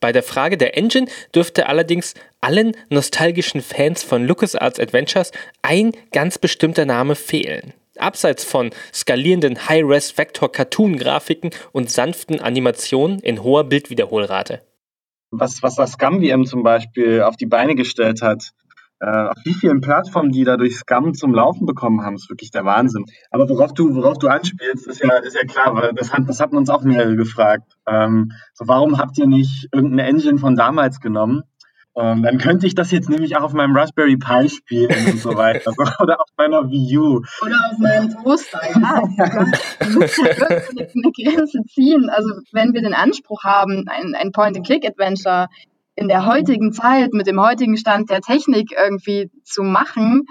Bei der Frage der Engine dürfte allerdings allen nostalgischen Fans von LucasArts Adventures ein ganz bestimmter Name fehlen. Abseits von skalierenden High-Res-Vector-Cartoon-Grafiken und sanften Animationen in hoher Bildwiederholrate. Was, was das Scam-VM zum Beispiel auf die Beine gestellt hat, auf wie vielen Plattformen die da durch Scam zum Laufen bekommen haben, ist wirklich der Wahnsinn. Aber worauf du, worauf du anspielst, ist ja, ist ja klar, weil das, hat, das hatten uns auch mehrere gefragt. Ähm, so, warum habt ihr nicht irgendeine Engine von damals genommen? Ähm, dann könnte ich das jetzt nämlich auch auf meinem Raspberry Pi spielen und so weiter. Oder auf meiner Wii U. Oder auf meinem Toaster, ja. Eine Grenze ziehen. Also wenn wir den Anspruch haben, ein, ein Point-and-Click-Adventure in der heutigen Zeit mit dem heutigen Stand der Technik irgendwie zu machen,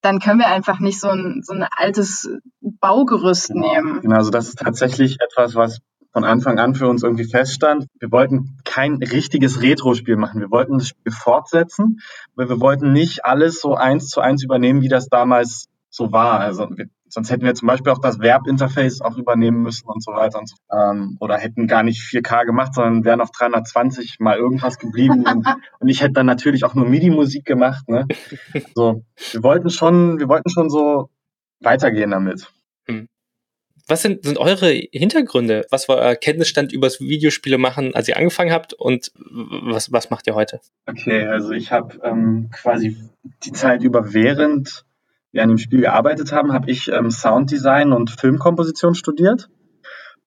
dann können wir einfach nicht so ein, so ein altes Baugerüst genau. nehmen. Genau, also das ist tatsächlich etwas, was von Anfang an für uns irgendwie feststand. Wir wollten kein richtiges Retro-Spiel machen. Wir wollten das Spiel fortsetzen, weil wir wollten nicht alles so eins zu eins übernehmen, wie das damals so war. Also wir Sonst hätten wir zum Beispiel auch das Verb-Interface auch übernehmen müssen und so weiter und so. Ähm, oder hätten gar nicht 4K gemacht, sondern wären auf 320 mal irgendwas geblieben. und, und, ich hätte dann natürlich auch nur MIDI-Musik gemacht. Ne? So, wir wollten schon, wir wollten schon so weitergehen damit. Hm. Was sind, sind eure Hintergründe? Was war euer Kenntnisstand übers Videospiele machen, als ihr angefangen habt und was, was macht ihr heute? Okay, also ich habe ähm, quasi die Zeit über während wir an dem Spiel gearbeitet haben, habe ich ähm, Sounddesign und Filmkomposition studiert.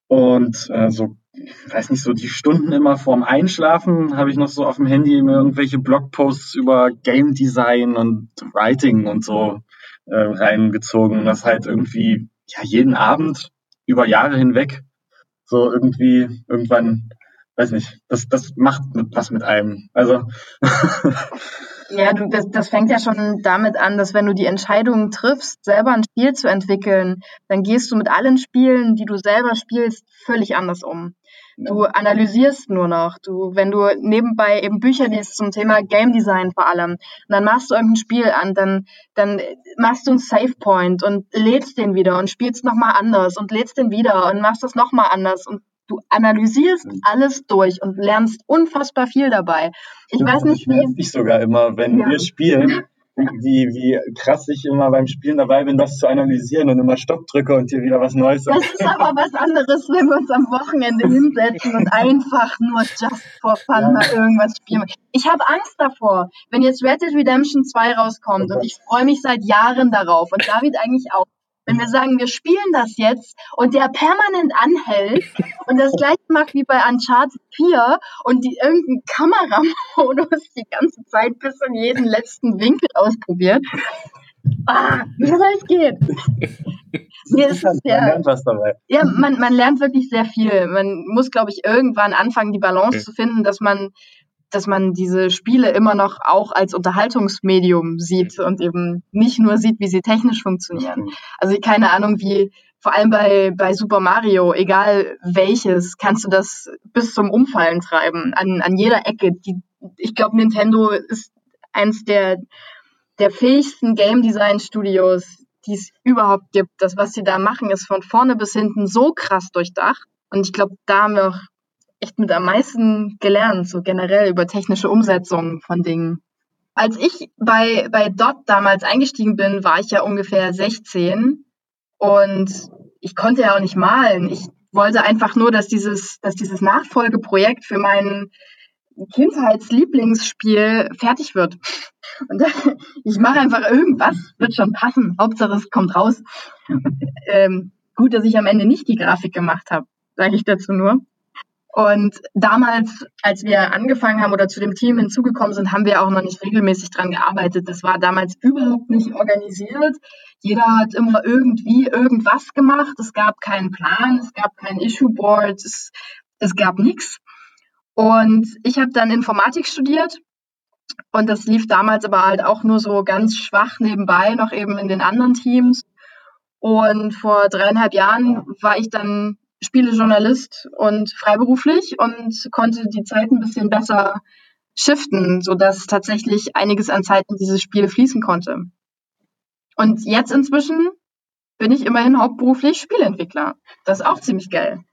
Und äh, so, weiß nicht, so die Stunden immer vorm Einschlafen habe ich noch so auf dem Handy irgendwelche Blogposts über Game Design und Writing und so äh, reingezogen. Das halt irgendwie ja jeden Abend über Jahre hinweg so irgendwie irgendwann, weiß nicht, das, das macht was mit einem. Also Ja, du, das, das fängt ja schon damit an, dass wenn du die Entscheidung triffst, selber ein Spiel zu entwickeln, dann gehst du mit allen Spielen, die du selber spielst, völlig anders um. Du analysierst nur noch. Du, wenn du nebenbei eben Bücher liest zum Thema Game Design vor allem, und dann machst du irgendein Spiel an, dann, dann machst du einen Save Point und lädst den wieder und spielst nochmal anders und lädst den wieder und machst das nochmal anders und du analysierst mhm. alles durch und lernst unfassbar viel dabei. Ich ja, weiß nicht, wie. Ich sogar immer, wenn ja. wir spielen, wie, wie krass ich immer beim Spielen dabei bin, das zu analysieren und immer Stopp drücke und dir wieder was Neues Das ist aber was anderes, wenn wir uns am Wochenende hinsetzen und einfach nur just for fun ja. mal irgendwas spielen. Ich habe Angst davor, wenn jetzt Red Dead Redemption 2 rauskommt und ich freue mich seit Jahren darauf und David eigentlich auch. Wenn wir sagen, wir spielen das jetzt und der permanent anhält und das gleiche macht wie bei Uncharted 4 und die irgendeinen Kameramodus die ganze Zeit bis in jeden letzten Winkel ausprobiert. Ah, wie soll es geht? Mir ist es sehr, man lernt was dabei. Ja, man, man lernt wirklich sehr viel. Man muss, glaube ich, irgendwann anfangen, die Balance zu finden, dass man dass man diese Spiele immer noch auch als Unterhaltungsmedium sieht und eben nicht nur sieht, wie sie technisch funktionieren. Also keine Ahnung, wie vor allem bei, bei Super Mario, egal welches, kannst du das bis zum Umfallen treiben, an, an jeder Ecke. Die, ich glaube, Nintendo ist eins der, der fähigsten Game Design Studios, die es überhaupt gibt. Das, was sie da machen, ist von vorne bis hinten so krass durchdacht. Und ich glaube, da haben wir auch echt mit am meisten gelernt, so generell über technische Umsetzung von Dingen. Als ich bei, bei Dot damals eingestiegen bin, war ich ja ungefähr 16 und ich konnte ja auch nicht malen. Ich wollte einfach nur, dass dieses, dass dieses Nachfolgeprojekt für mein Kindheitslieblingsspiel fertig wird. Und ich mache einfach irgendwas, wird schon passen. Hauptsache es kommt raus. Ähm, gut, dass ich am Ende nicht die Grafik gemacht habe, sage ich dazu nur. Und damals, als wir angefangen haben oder zu dem Team hinzugekommen sind, haben wir auch noch nicht regelmäßig dran gearbeitet. Das war damals überhaupt nicht organisiert. Jeder hat immer irgendwie irgendwas gemacht. Es gab keinen Plan, es gab kein Issue Board, es, es gab nichts. Und ich habe dann Informatik studiert und das lief damals aber halt auch nur so ganz schwach nebenbei, noch eben in den anderen Teams. Und vor dreieinhalb Jahren war ich dann Spielejournalist und freiberuflich und konnte die Zeit ein bisschen besser shiften, sodass tatsächlich einiges an Zeit in diese Spiele fließen konnte. Und jetzt inzwischen bin ich immerhin hauptberuflich Spieleentwickler. Das ist auch ziemlich geil.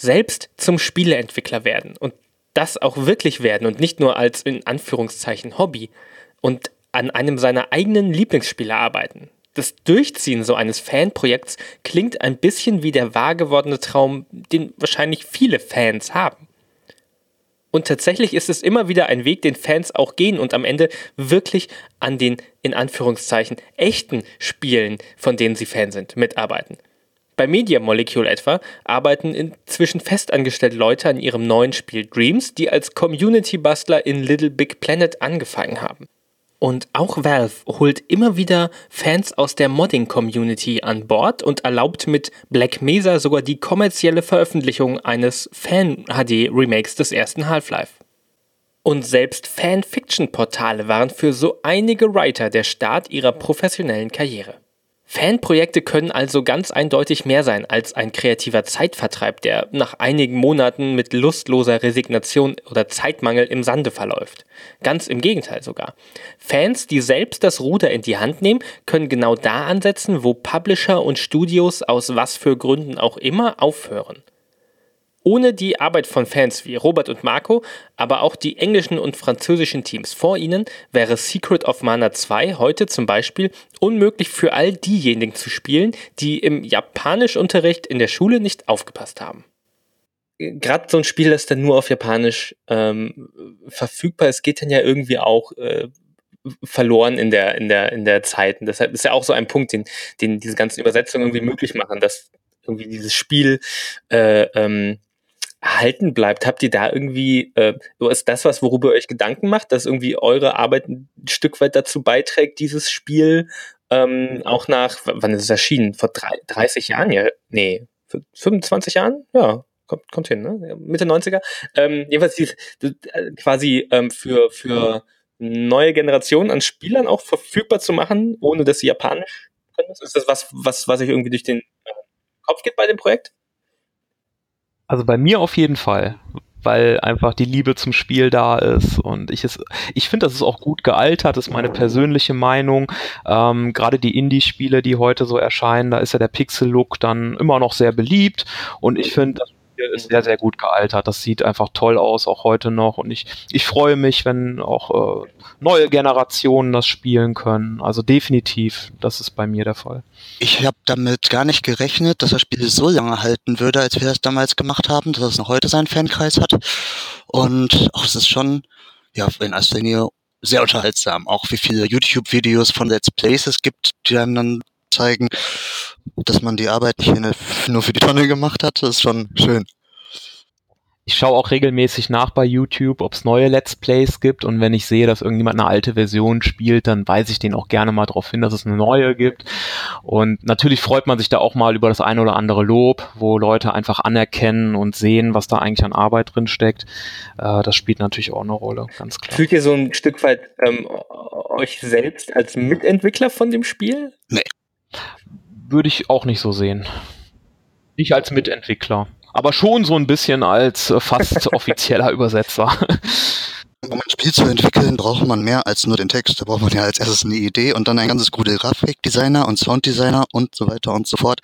Selbst zum Spieleentwickler werden und das auch wirklich werden und nicht nur als in Anführungszeichen Hobby und an einem seiner eigenen Lieblingsspiele arbeiten. Das Durchziehen so eines Fanprojekts klingt ein bisschen wie der wahr gewordene Traum, den wahrscheinlich viele Fans haben. Und tatsächlich ist es immer wieder ein Weg, den Fans auch gehen und am Ende wirklich an den, in Anführungszeichen, echten Spielen, von denen sie Fan sind, mitarbeiten. Bei Media Molecule etwa arbeiten inzwischen festangestellte Leute an ihrem neuen Spiel Dreams, die als Community Bustler in Little Big Planet angefangen haben. Und auch Valve holt immer wieder Fans aus der Modding-Community an Bord und erlaubt mit Black Mesa sogar die kommerzielle Veröffentlichung eines Fan-HD-Remakes des ersten Half-Life. Und selbst Fan-Fiction-Portale waren für so einige Writer der Start ihrer professionellen Karriere. Fanprojekte können also ganz eindeutig mehr sein als ein kreativer Zeitvertreib, der nach einigen Monaten mit lustloser Resignation oder Zeitmangel im Sande verläuft. Ganz im Gegenteil sogar. Fans, die selbst das Ruder in die Hand nehmen, können genau da ansetzen, wo Publisher und Studios aus was für Gründen auch immer aufhören. Ohne die Arbeit von Fans wie Robert und Marco, aber auch die englischen und französischen Teams vor ihnen, wäre Secret of Mana 2 heute zum Beispiel unmöglich für all diejenigen zu spielen, die im Japanischunterricht in der Schule nicht aufgepasst haben. Gerade so ein Spiel, das dann nur auf Japanisch ähm, verfügbar ist, geht dann ja irgendwie auch äh, verloren in der, in der, in der Zeit. Und deshalb ist ja auch so ein Punkt, den, den diese ganzen Übersetzungen irgendwie möglich machen, dass irgendwie dieses Spiel äh, ähm, erhalten bleibt. Habt ihr da irgendwie, äh, ist das was, worüber ihr euch Gedanken macht, dass irgendwie eure Arbeit ein Stück weit dazu beiträgt, dieses Spiel ähm, auch nach, wann ist es erschienen? Vor drei, 30 Jahren? Ja, nee, 25 Jahren? Ja, kommt, kommt hin, ne? Mitte 90er. Ähm, jedenfalls die, die, äh, quasi ähm, für, für neue Generationen an Spielern auch verfügbar zu machen, ohne dass sie Japanisch können. Ist das was, was, was euch irgendwie durch den äh, Kopf geht bei dem Projekt? Also bei mir auf jeden Fall, weil einfach die Liebe zum Spiel da ist und ich es, ich finde, das ist auch gut gealtert, ist meine persönliche Meinung. Ähm, Gerade die Indie-Spiele, die heute so erscheinen, da ist ja der Pixel-Look dann immer noch sehr beliebt und ich finde, ist sehr, sehr gut gealtert. Das sieht einfach toll aus, auch heute noch. Und ich, ich freue mich, wenn auch äh, neue Generationen das spielen können. Also definitiv, das ist bei mir der Fall. Ich habe damit gar nicht gerechnet, dass das Spiel so lange halten würde, als wir das damals gemacht haben, dass es noch heute seinen Fankreis hat. Und auch es ist schon, ja, in erster Linie sehr unterhaltsam. Auch wie viele YouTube-Videos von Let's Plays es gibt, die einem dann zeigen, dass man die Arbeit nicht nur für die Tonne gemacht hat, ist schon schön. Ich schaue auch regelmäßig nach bei YouTube, ob es neue Let's Plays gibt und wenn ich sehe, dass irgendjemand eine alte Version spielt, dann weise ich den auch gerne mal darauf hin, dass es eine neue gibt. Und natürlich freut man sich da auch mal über das eine oder andere Lob, wo Leute einfach anerkennen und sehen, was da eigentlich an Arbeit drin steckt. Äh, das spielt natürlich auch eine Rolle, ganz klar. Fühlt ihr so ein Stück weit ähm, euch selbst als Mitentwickler von dem Spiel? Nee würde ich auch nicht so sehen. Nicht als Mitentwickler, aber schon so ein bisschen als äh, fast offizieller Übersetzer. Um ein Spiel zu entwickeln, braucht man mehr als nur den Text. Da braucht man ja als erstes eine Idee und dann ein ganzes gute Grafikdesigner und Sounddesigner und so weiter und so fort.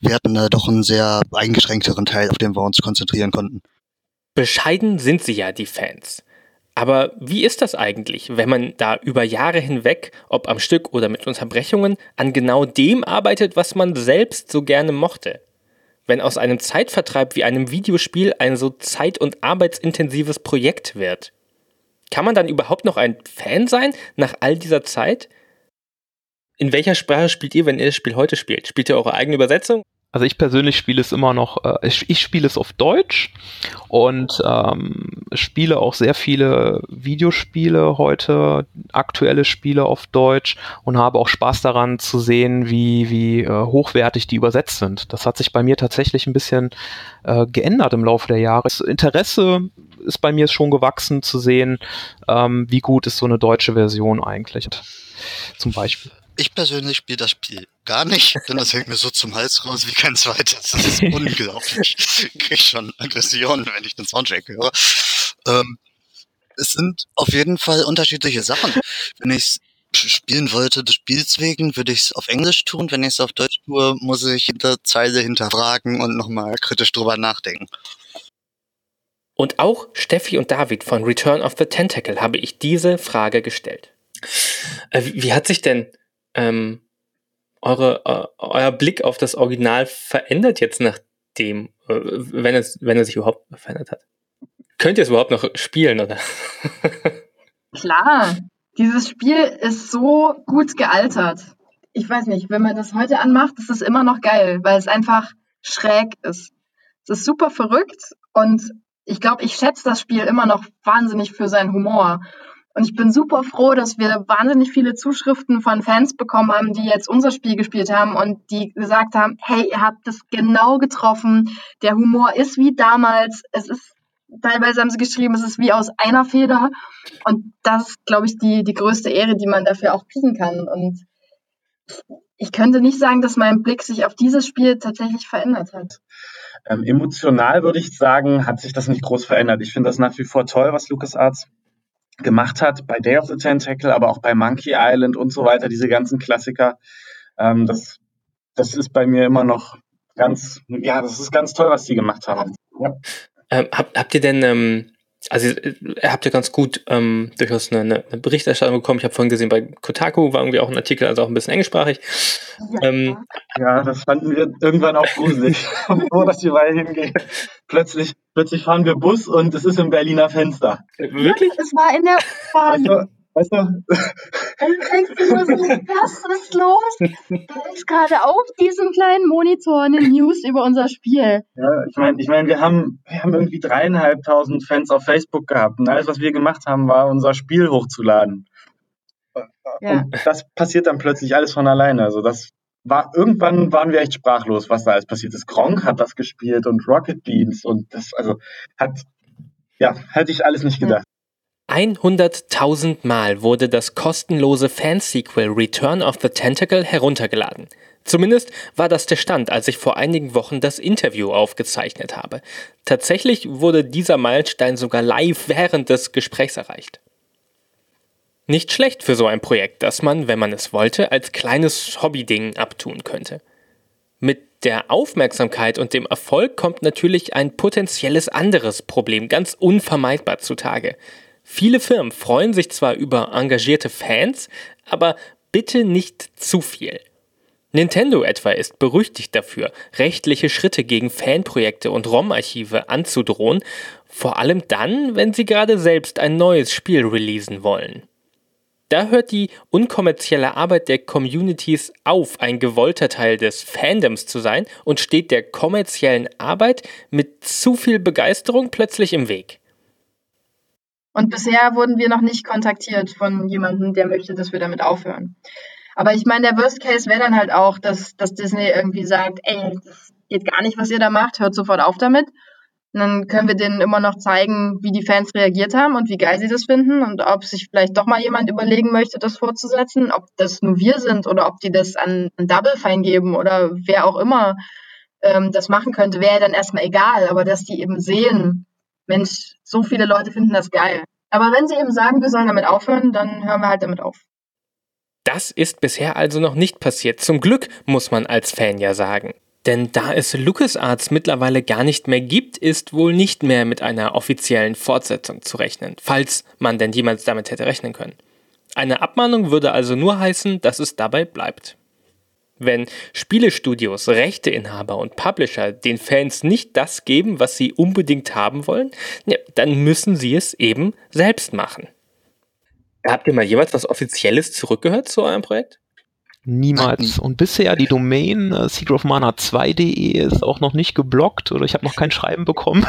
Wir hatten da doch einen sehr eingeschränkteren Teil, auf den wir uns konzentrieren konnten. Bescheiden sind sie ja, die Fans. Aber wie ist das eigentlich, wenn man da über Jahre hinweg, ob am Stück oder mit Unterbrechungen, an genau dem arbeitet, was man selbst so gerne mochte? wenn aus einem Zeitvertreib wie einem Videospiel ein so zeit- und arbeitsintensives Projekt wird? Kann man dann überhaupt noch ein Fan sein nach all dieser Zeit? In welcher Sprache spielt ihr, wenn ihr das Spiel heute spielt? Spielt ihr eure eigene Übersetzung? Also ich persönlich spiele es immer noch, äh, ich, ich spiele es auf Deutsch und ähm, spiele auch sehr viele Videospiele heute, aktuelle Spiele auf Deutsch und habe auch Spaß daran zu sehen, wie, wie äh, hochwertig die übersetzt sind. Das hat sich bei mir tatsächlich ein bisschen äh, geändert im Laufe der Jahre. Das Interesse ist bei mir schon gewachsen zu sehen, ähm, wie gut ist so eine deutsche Version eigentlich. Zum Beispiel. Ich persönlich spiele das Spiel gar nicht, denn das hängt mir so zum Hals raus wie kein zweites. Das ist unglaublich. Ich schon Aggressionen, wenn ich den Soundtrack höre. Ähm, es sind auf jeden Fall unterschiedliche Sachen. Wenn ich spielen wollte des Spiels wegen, würde ich es auf Englisch tun. Wenn ich es auf Deutsch tue, muss ich jede Zeile hinterfragen und nochmal kritisch drüber nachdenken. Und auch Steffi und David von Return of the Tentacle habe ich diese Frage gestellt. Äh, wie hat sich denn ähm, eure, äh, euer Blick auf das Original verändert jetzt nachdem, äh, wenn es, wenn er sich überhaupt verändert hat? Könnt ihr es überhaupt noch spielen, oder? Klar, dieses Spiel ist so gut gealtert. Ich weiß nicht, wenn man das heute anmacht, ist es immer noch geil, weil es einfach schräg ist. Es ist super verrückt und ich glaube, ich schätze das Spiel immer noch wahnsinnig für seinen Humor. Und ich bin super froh, dass wir wahnsinnig viele Zuschriften von Fans bekommen haben, die jetzt unser Spiel gespielt haben und die gesagt haben, hey, ihr habt das genau getroffen. Der Humor ist wie damals. Es ist, teilweise haben sie geschrieben, es ist wie aus einer Feder. Und das ist, glaube ich, die, die größte Ehre, die man dafür auch kriegen kann. Und ich könnte nicht sagen, dass mein Blick sich auf dieses Spiel tatsächlich verändert hat. Ähm, emotional würde ich sagen, hat sich das nicht groß verändert. Ich finde das nach wie vor toll, was LucasArts gemacht hat, bei Day of the Tentacle, aber auch bei Monkey Island und so weiter, diese ganzen Klassiker. Ähm, das, das ist bei mir immer noch ganz, ja, das ist ganz toll, was die gemacht haben. Ja. Ähm, habt, habt ihr denn, ähm, also ihr habt ja ganz gut ähm, durchaus eine, eine Berichterstattung bekommen. Ich habe vorhin gesehen, bei Kotaku war irgendwie auch ein Artikel, also auch ein bisschen englischsprachig. Ja, ähm, ja das fanden wir irgendwann auch gruselig, bevor das die Reihe hingeht. Plötzlich, plötzlich fahren wir Bus und es ist im Berliner Fenster. Wirklich? Es war in der U-Bahn. Weißt du? Du denkst dir nur so, was ist los? Da ist gerade auf diesem kleinen Monitor eine News über unser Spiel. Ja, ich meine, ich mein, wir, haben, wir haben irgendwie dreieinhalbtausend Fans auf Facebook gehabt und alles, was wir gemacht haben, war unser Spiel hochzuladen. Ja. Und das passiert dann plötzlich alles von alleine. Also das war, irgendwann waren wir echt sprachlos, was da alles passiert ist. Gronk hat das gespielt und Rocket Beans und das, also hat, ja, hätte ich alles nicht gedacht. 100.000 Mal wurde das kostenlose Fansequel Return of the Tentacle heruntergeladen. Zumindest war das der Stand, als ich vor einigen Wochen das Interview aufgezeichnet habe. Tatsächlich wurde dieser Meilenstein sogar live während des Gesprächs erreicht. Nicht schlecht für so ein Projekt, das man, wenn man es wollte, als kleines Hobbyding abtun könnte. Mit der Aufmerksamkeit und dem Erfolg kommt natürlich ein potenzielles anderes Problem ganz unvermeidbar zutage. Viele Firmen freuen sich zwar über engagierte Fans, aber bitte nicht zu viel. Nintendo etwa ist berüchtigt dafür, rechtliche Schritte gegen Fanprojekte und ROM-Archive anzudrohen, vor allem dann, wenn sie gerade selbst ein neues Spiel releasen wollen. Da hört die unkommerzielle Arbeit der Communities auf, ein gewollter Teil des Fandoms zu sein und steht der kommerziellen Arbeit mit zu viel Begeisterung plötzlich im Weg. Und bisher wurden wir noch nicht kontaktiert von jemandem, der möchte, dass wir damit aufhören. Aber ich meine, der Worst Case wäre dann halt auch, dass, dass Disney irgendwie sagt, ey, das geht gar nicht, was ihr da macht, hört sofort auf damit. Und dann können wir denen immer noch zeigen, wie die Fans reagiert haben und wie geil sie das finden und ob sich vielleicht doch mal jemand überlegen möchte, das fortzusetzen, ob das nur wir sind oder ob die das an, an Double Fine geben oder wer auch immer ähm, das machen könnte, wäre dann erstmal egal. Aber dass die eben sehen, Mensch, so viele Leute finden das geil. Aber wenn sie eben sagen, wir sollen damit aufhören, dann hören wir halt damit auf. Das ist bisher also noch nicht passiert. Zum Glück muss man als Fan ja sagen. Denn da es LucasArts mittlerweile gar nicht mehr gibt, ist wohl nicht mehr mit einer offiziellen Fortsetzung zu rechnen, falls man denn jemals damit hätte rechnen können. Eine Abmahnung würde also nur heißen, dass es dabei bleibt. Wenn Spielestudios, Rechteinhaber und Publisher den Fans nicht das geben, was sie unbedingt haben wollen, ja, dann müssen sie es eben selbst machen. Habt ihr mal jemals was Offizielles zurückgehört zu eurem Projekt? Niemals. Und bisher die Domain äh, secretofmana2.de ist auch noch nicht geblockt oder ich habe noch kein Schreiben bekommen.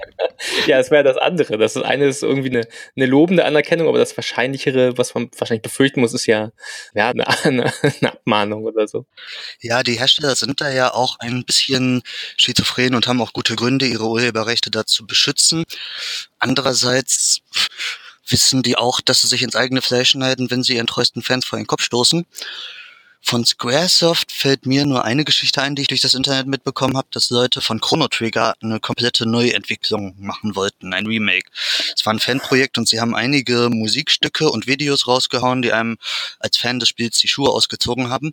ja, es wäre das andere. Das eine ist irgendwie eine, eine lobende Anerkennung, aber das Wahrscheinlichere, was man wahrscheinlich befürchten muss, ist ja, ja eine, eine, eine Abmahnung oder so. Ja, die Hersteller sind da ja auch ein bisschen schizophren und haben auch gute Gründe, ihre Urheberrechte da zu beschützen. Andererseits wissen die auch, dass sie sich ins eigene Fleisch schneiden, wenn sie ihren treuesten Fans vor den Kopf stoßen. Von Squaresoft fällt mir nur eine Geschichte ein, die ich durch das Internet mitbekommen habe, dass Leute von Chrono Trigger eine komplette Neuentwicklung machen wollten, ein Remake. Es war ein Fanprojekt und sie haben einige Musikstücke und Videos rausgehauen, die einem als Fan des Spiels die Schuhe ausgezogen haben.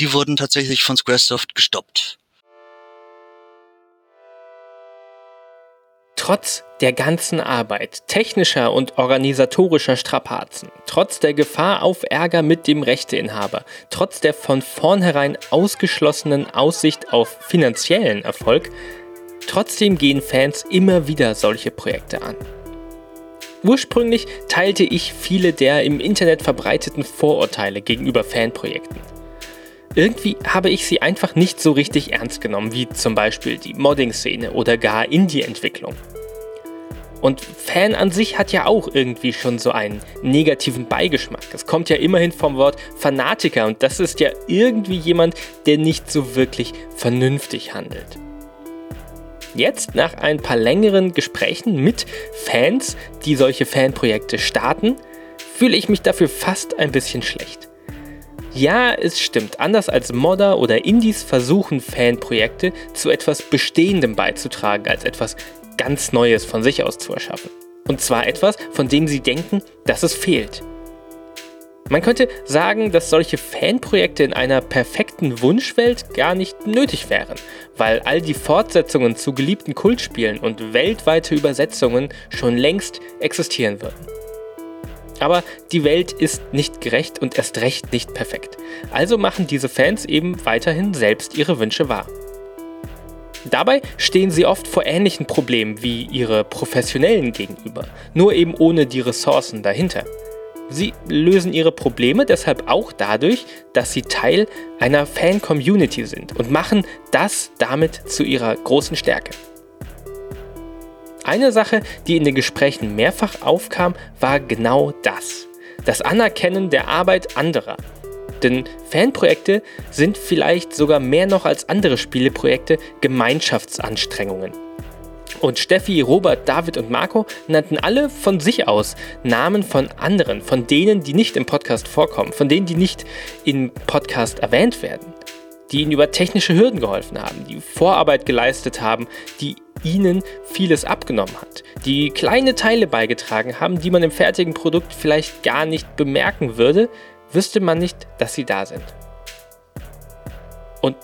Die wurden tatsächlich von Squaresoft gestoppt. Trotz der ganzen Arbeit, technischer und organisatorischer Strapazen, trotz der Gefahr auf Ärger mit dem Rechteinhaber, trotz der von vornherein ausgeschlossenen Aussicht auf finanziellen Erfolg, trotzdem gehen Fans immer wieder solche Projekte an. Ursprünglich teilte ich viele der im Internet verbreiteten Vorurteile gegenüber Fanprojekten. Irgendwie habe ich sie einfach nicht so richtig ernst genommen, wie zum Beispiel die Modding-Szene oder gar Indie-Entwicklung. Und Fan an sich hat ja auch irgendwie schon so einen negativen Beigeschmack. Es kommt ja immerhin vom Wort Fanatiker und das ist ja irgendwie jemand, der nicht so wirklich vernünftig handelt. Jetzt, nach ein paar längeren Gesprächen mit Fans, die solche Fanprojekte starten, fühle ich mich dafür fast ein bisschen schlecht. Ja, es stimmt. Anders als Modder oder Indies versuchen Fanprojekte zu etwas Bestehendem beizutragen, als etwas ganz Neues von sich aus zu erschaffen. Und zwar etwas, von dem sie denken, dass es fehlt. Man könnte sagen, dass solche Fanprojekte in einer perfekten Wunschwelt gar nicht nötig wären, weil all die Fortsetzungen zu geliebten Kultspielen und weltweite Übersetzungen schon längst existieren würden. Aber die Welt ist nicht gerecht und erst recht nicht perfekt. Also machen diese Fans eben weiterhin selbst ihre Wünsche wahr. Dabei stehen sie oft vor ähnlichen Problemen wie ihre Professionellen gegenüber, nur eben ohne die Ressourcen dahinter. Sie lösen ihre Probleme deshalb auch dadurch, dass sie Teil einer Fan-Community sind und machen das damit zu ihrer großen Stärke. Eine Sache, die in den Gesprächen mehrfach aufkam, war genau das. Das Anerkennen der Arbeit anderer. Denn Fanprojekte sind vielleicht sogar mehr noch als andere Spieleprojekte Gemeinschaftsanstrengungen. Und Steffi, Robert, David und Marco nannten alle von sich aus Namen von anderen, von denen, die nicht im Podcast vorkommen, von denen, die nicht im Podcast erwähnt werden, die ihnen über technische Hürden geholfen haben, die Vorarbeit geleistet haben, die ihnen vieles abgenommen hat, die kleine Teile beigetragen haben, die man im fertigen Produkt vielleicht gar nicht bemerken würde, wüsste man nicht, dass sie da sind. Und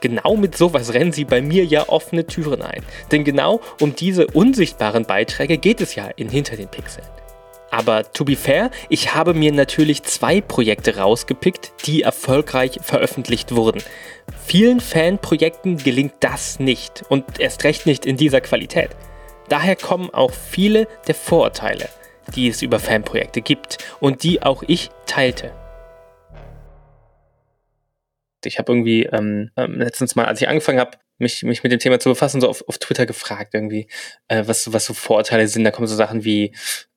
genau mit sowas rennen sie bei mir ja offene Türen ein. Denn genau um diese unsichtbaren Beiträge geht es ja in Hinter den Pixeln. Aber to be fair, ich habe mir natürlich zwei Projekte rausgepickt, die erfolgreich veröffentlicht wurden. Vielen Fanprojekten gelingt das nicht und erst recht nicht in dieser Qualität. Daher kommen auch viele der Vorurteile, die es über Fanprojekte gibt und die auch ich teilte. Ich habe irgendwie ähm, ähm letztens mal, als ich angefangen habe, mich, mich mit dem Thema zu befassen, so auf, auf Twitter gefragt irgendwie, äh, was, was so Vorurteile sind. Da kommen so Sachen wie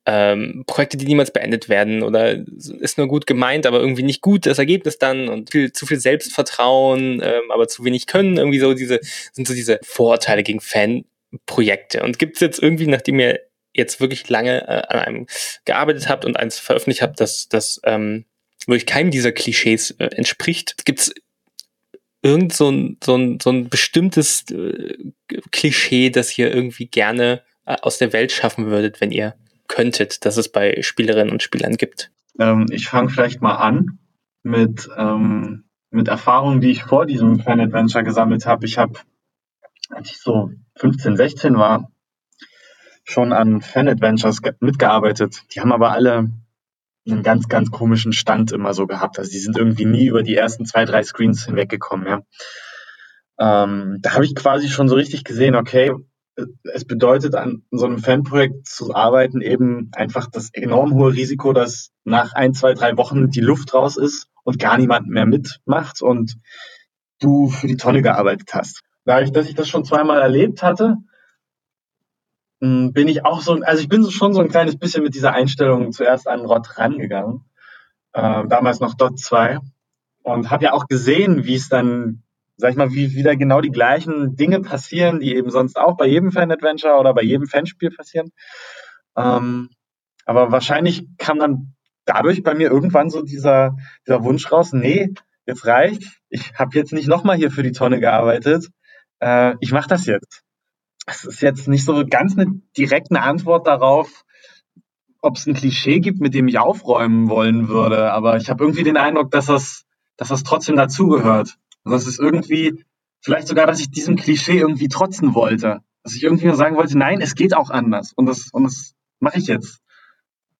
ähm, Projekte, die niemals beendet werden oder ist nur gut gemeint, aber irgendwie nicht gut das Ergebnis dann und viel, zu viel Selbstvertrauen, ähm, aber zu wenig können. Irgendwie so diese, sind so diese Vorurteile gegen Fanprojekte. Und gibt es jetzt irgendwie, nachdem ihr jetzt wirklich lange äh, an einem gearbeitet habt und eins veröffentlicht habt, dass das ähm, wirklich keinem dieser Klischees äh, entspricht, gibt es irgend so ein, so ein, so ein bestimmtes äh, Klischee, das ihr irgendwie gerne äh, aus der Welt schaffen würdet, wenn ihr könntet, dass es bei Spielerinnen und Spielern gibt? Ähm, ich fange vielleicht mal an mit, ähm, mit Erfahrungen, die ich vor diesem Fan Adventure gesammelt habe. Ich habe, als ich so 15, 16 war, schon an Fan Adventures mitgearbeitet. Die haben aber alle einen ganz, ganz komischen Stand immer so gehabt. Also die sind irgendwie nie über die ersten zwei, drei Screens hinweggekommen. Ja. Ähm, da habe ich quasi schon so richtig gesehen, okay, es bedeutet, an so einem Fanprojekt zu arbeiten, eben einfach das enorm hohe Risiko, dass nach ein, zwei, drei Wochen die Luft raus ist und gar niemand mehr mitmacht und du für die Tonne gearbeitet hast. Dadurch, dass ich das schon zweimal erlebt hatte, bin ich auch so, also ich bin schon so ein kleines bisschen mit dieser Einstellung zuerst an Rot rangegangen, äh, damals noch Dot 2 und habe ja auch gesehen, wie es dann sag ich mal, wie wieder genau die gleichen Dinge passieren, die eben sonst auch bei jedem Fan-Adventure oder bei jedem Fanspiel passieren. Ähm, aber wahrscheinlich kam dann dadurch bei mir irgendwann so dieser, dieser Wunsch raus, nee, jetzt reicht, ich habe jetzt nicht nochmal hier für die Tonne gearbeitet, äh, ich mache das jetzt. Es ist jetzt nicht so ganz eine direkte Antwort darauf, ob es ein Klischee gibt, mit dem ich aufräumen wollen würde, aber ich habe irgendwie den Eindruck, dass das, dass das trotzdem dazugehört. Also es ist irgendwie, vielleicht sogar, dass ich diesem Klischee irgendwie trotzen wollte. Dass ich irgendwie nur sagen wollte, nein, es geht auch anders. Und das, und das mache ich jetzt.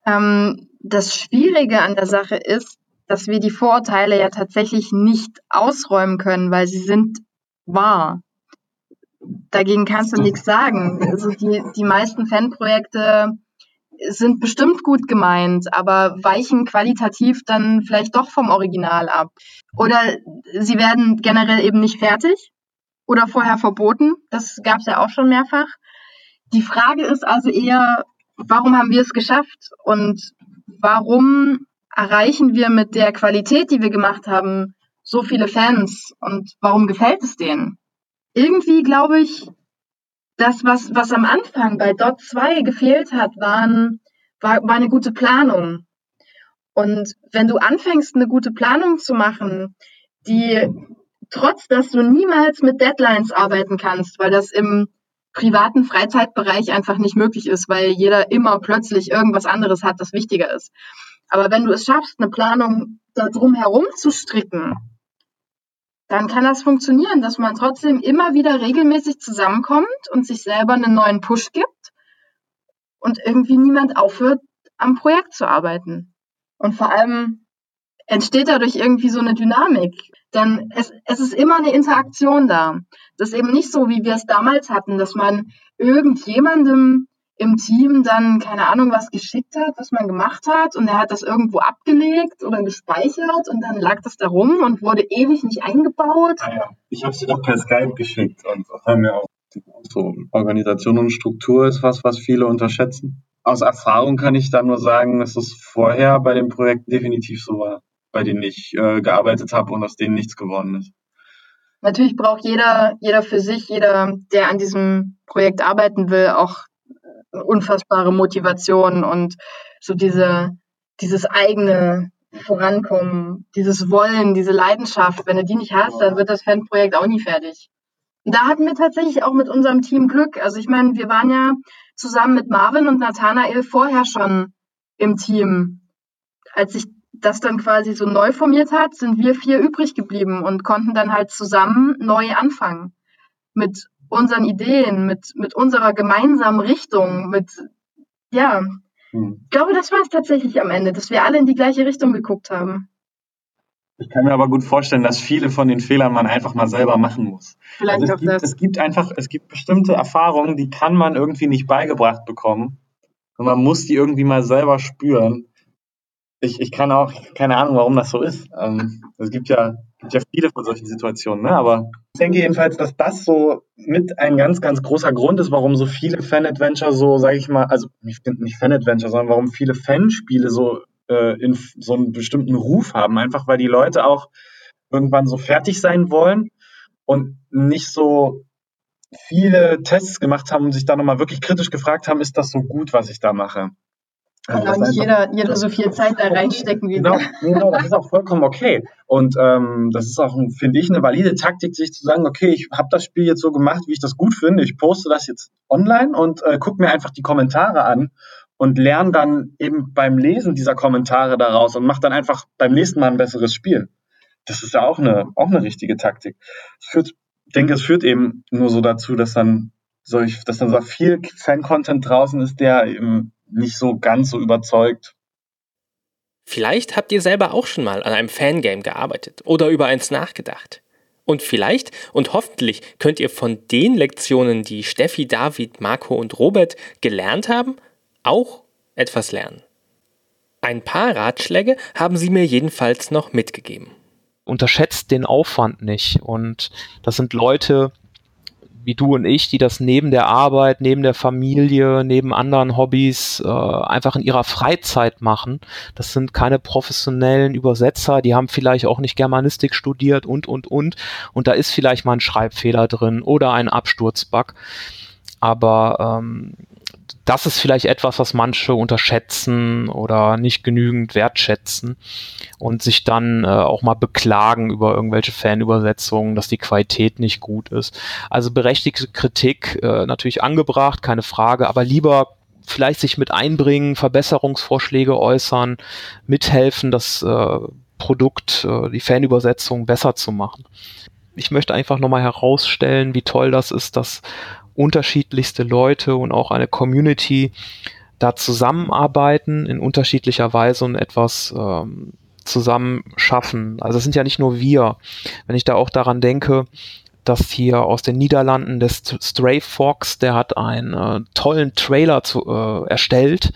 Ähm, das Schwierige an der Sache ist, dass wir die Vorurteile ja tatsächlich nicht ausräumen können, weil sie sind wahr. Dagegen kannst du nichts sagen. Also die, die meisten Fanprojekte sind bestimmt gut gemeint, aber weichen qualitativ dann vielleicht doch vom Original ab. Oder sie werden generell eben nicht fertig oder vorher verboten. Das gab es ja auch schon mehrfach. Die Frage ist also eher, warum haben wir es geschafft und warum erreichen wir mit der Qualität, die wir gemacht haben, so viele Fans und warum gefällt es denen? Irgendwie glaube ich, das, was, was am Anfang bei Dot 2 gefehlt hat, waren, war, war eine gute Planung. Und wenn du anfängst, eine gute Planung zu machen, die trotz, dass du niemals mit Deadlines arbeiten kannst, weil das im privaten Freizeitbereich einfach nicht möglich ist, weil jeder immer plötzlich irgendwas anderes hat, das wichtiger ist. Aber wenn du es schaffst, eine Planung darum herum zu stricken, dann kann das funktionieren, dass man trotzdem immer wieder regelmäßig zusammenkommt und sich selber einen neuen Push gibt und irgendwie niemand aufhört, am Projekt zu arbeiten. Und vor allem entsteht dadurch irgendwie so eine Dynamik. Denn es, es ist immer eine Interaktion da. Das ist eben nicht so, wie wir es damals hatten, dass man irgendjemandem im Team dann, keine Ahnung, was geschickt hat, was man gemacht hat und er hat das irgendwo abgelegt oder gespeichert und dann lag das da rum und wurde ewig nicht eingebaut. Ah ja. Ich habe sie doch per Skype geschickt und haben ja auch so Organisation und Struktur ist was, was viele unterschätzen. Aus Erfahrung kann ich da nur sagen, dass es vorher bei den Projekten definitiv so war, bei denen ich äh, gearbeitet habe und aus denen nichts geworden ist. Natürlich braucht jeder, jeder für sich, jeder, der an diesem Projekt arbeiten will, auch unfassbare Motivation und so diese, dieses eigene Vorankommen, dieses Wollen, diese Leidenschaft. Wenn du die nicht hast, dann wird das Fanprojekt auch nie fertig. Und da hatten wir tatsächlich auch mit unserem Team Glück. Also ich meine, wir waren ja zusammen mit Marvin und Nathanael vorher schon im Team. Als sich das dann quasi so neu formiert hat, sind wir vier übrig geblieben und konnten dann halt zusammen neu anfangen. Mit unseren Ideen, mit, mit unserer gemeinsamen Richtung, mit, ja, hm. ich glaube, das war es tatsächlich am Ende, dass wir alle in die gleiche Richtung geguckt haben. Ich kann mir aber gut vorstellen, dass viele von den Fehlern man einfach mal selber machen muss. Vielleicht also es, gibt, das. es gibt einfach, es gibt bestimmte Erfahrungen, die kann man irgendwie nicht beigebracht bekommen. Und man muss die irgendwie mal selber spüren. Ich, ich kann auch, keine Ahnung, warum das so ist. Ähm, es gibt ja gibt ja viele von solchen Situationen, ne? aber ich denke jedenfalls, dass das so mit ein ganz, ganz großer Grund ist, warum so viele Fan-Adventure so, sage ich mal, also nicht, Fan-Adventure, sondern warum viele Fanspiele so äh, in so einen bestimmten Ruf haben, einfach weil die Leute auch irgendwann so fertig sein wollen und nicht so viele Tests gemacht haben und sich da nochmal wirklich kritisch gefragt haben, ist das so gut, was ich da mache? Kann also auch nicht jeder, jeder so viel Zeit da reinstecken wie genau. Genau, das ist auch vollkommen okay. Und ähm, das ist auch, finde ich, eine valide Taktik, sich zu sagen, okay, ich habe das Spiel jetzt so gemacht, wie ich das gut finde. Ich poste das jetzt online und äh, gucke mir einfach die Kommentare an und lerne dann eben beim Lesen dieser Kommentare daraus und mache dann einfach beim nächsten Mal ein besseres Spiel. Das ist ja auch eine, auch eine richtige Taktik. Ich denke, es führt eben nur so dazu, dass dann solch, dass dann so viel Fan-Content draußen ist, der eben nicht so ganz so überzeugt. Vielleicht habt ihr selber auch schon mal an einem Fangame gearbeitet oder über eins nachgedacht. Und vielleicht und hoffentlich könnt ihr von den Lektionen, die Steffi, David, Marco und Robert gelernt haben, auch etwas lernen. Ein paar Ratschläge haben sie mir jedenfalls noch mitgegeben. Unterschätzt den Aufwand nicht. Und das sind Leute, wie du und ich, die das neben der Arbeit, neben der Familie, neben anderen Hobbys äh, einfach in ihrer Freizeit machen. Das sind keine professionellen Übersetzer, die haben vielleicht auch nicht Germanistik studiert und, und, und. Und da ist vielleicht mal ein Schreibfehler drin oder ein Absturzbug. Aber ähm, das ist vielleicht etwas, was manche unterschätzen oder nicht genügend wertschätzen und sich dann äh, auch mal beklagen über irgendwelche Fanübersetzungen, dass die Qualität nicht gut ist. Also berechtigte Kritik äh, natürlich angebracht, keine Frage, aber lieber vielleicht sich mit einbringen, Verbesserungsvorschläge äußern, mithelfen, das äh, Produkt, äh, die Fanübersetzung besser zu machen. Ich möchte einfach nochmal herausstellen, wie toll das ist, dass unterschiedlichste Leute und auch eine Community da zusammenarbeiten in unterschiedlicher Weise und etwas ähm, zusammen schaffen. Also es sind ja nicht nur wir. Wenn ich da auch daran denke, dass hier aus den Niederlanden des Stray Fox, der hat einen äh, tollen Trailer zu, äh, erstellt,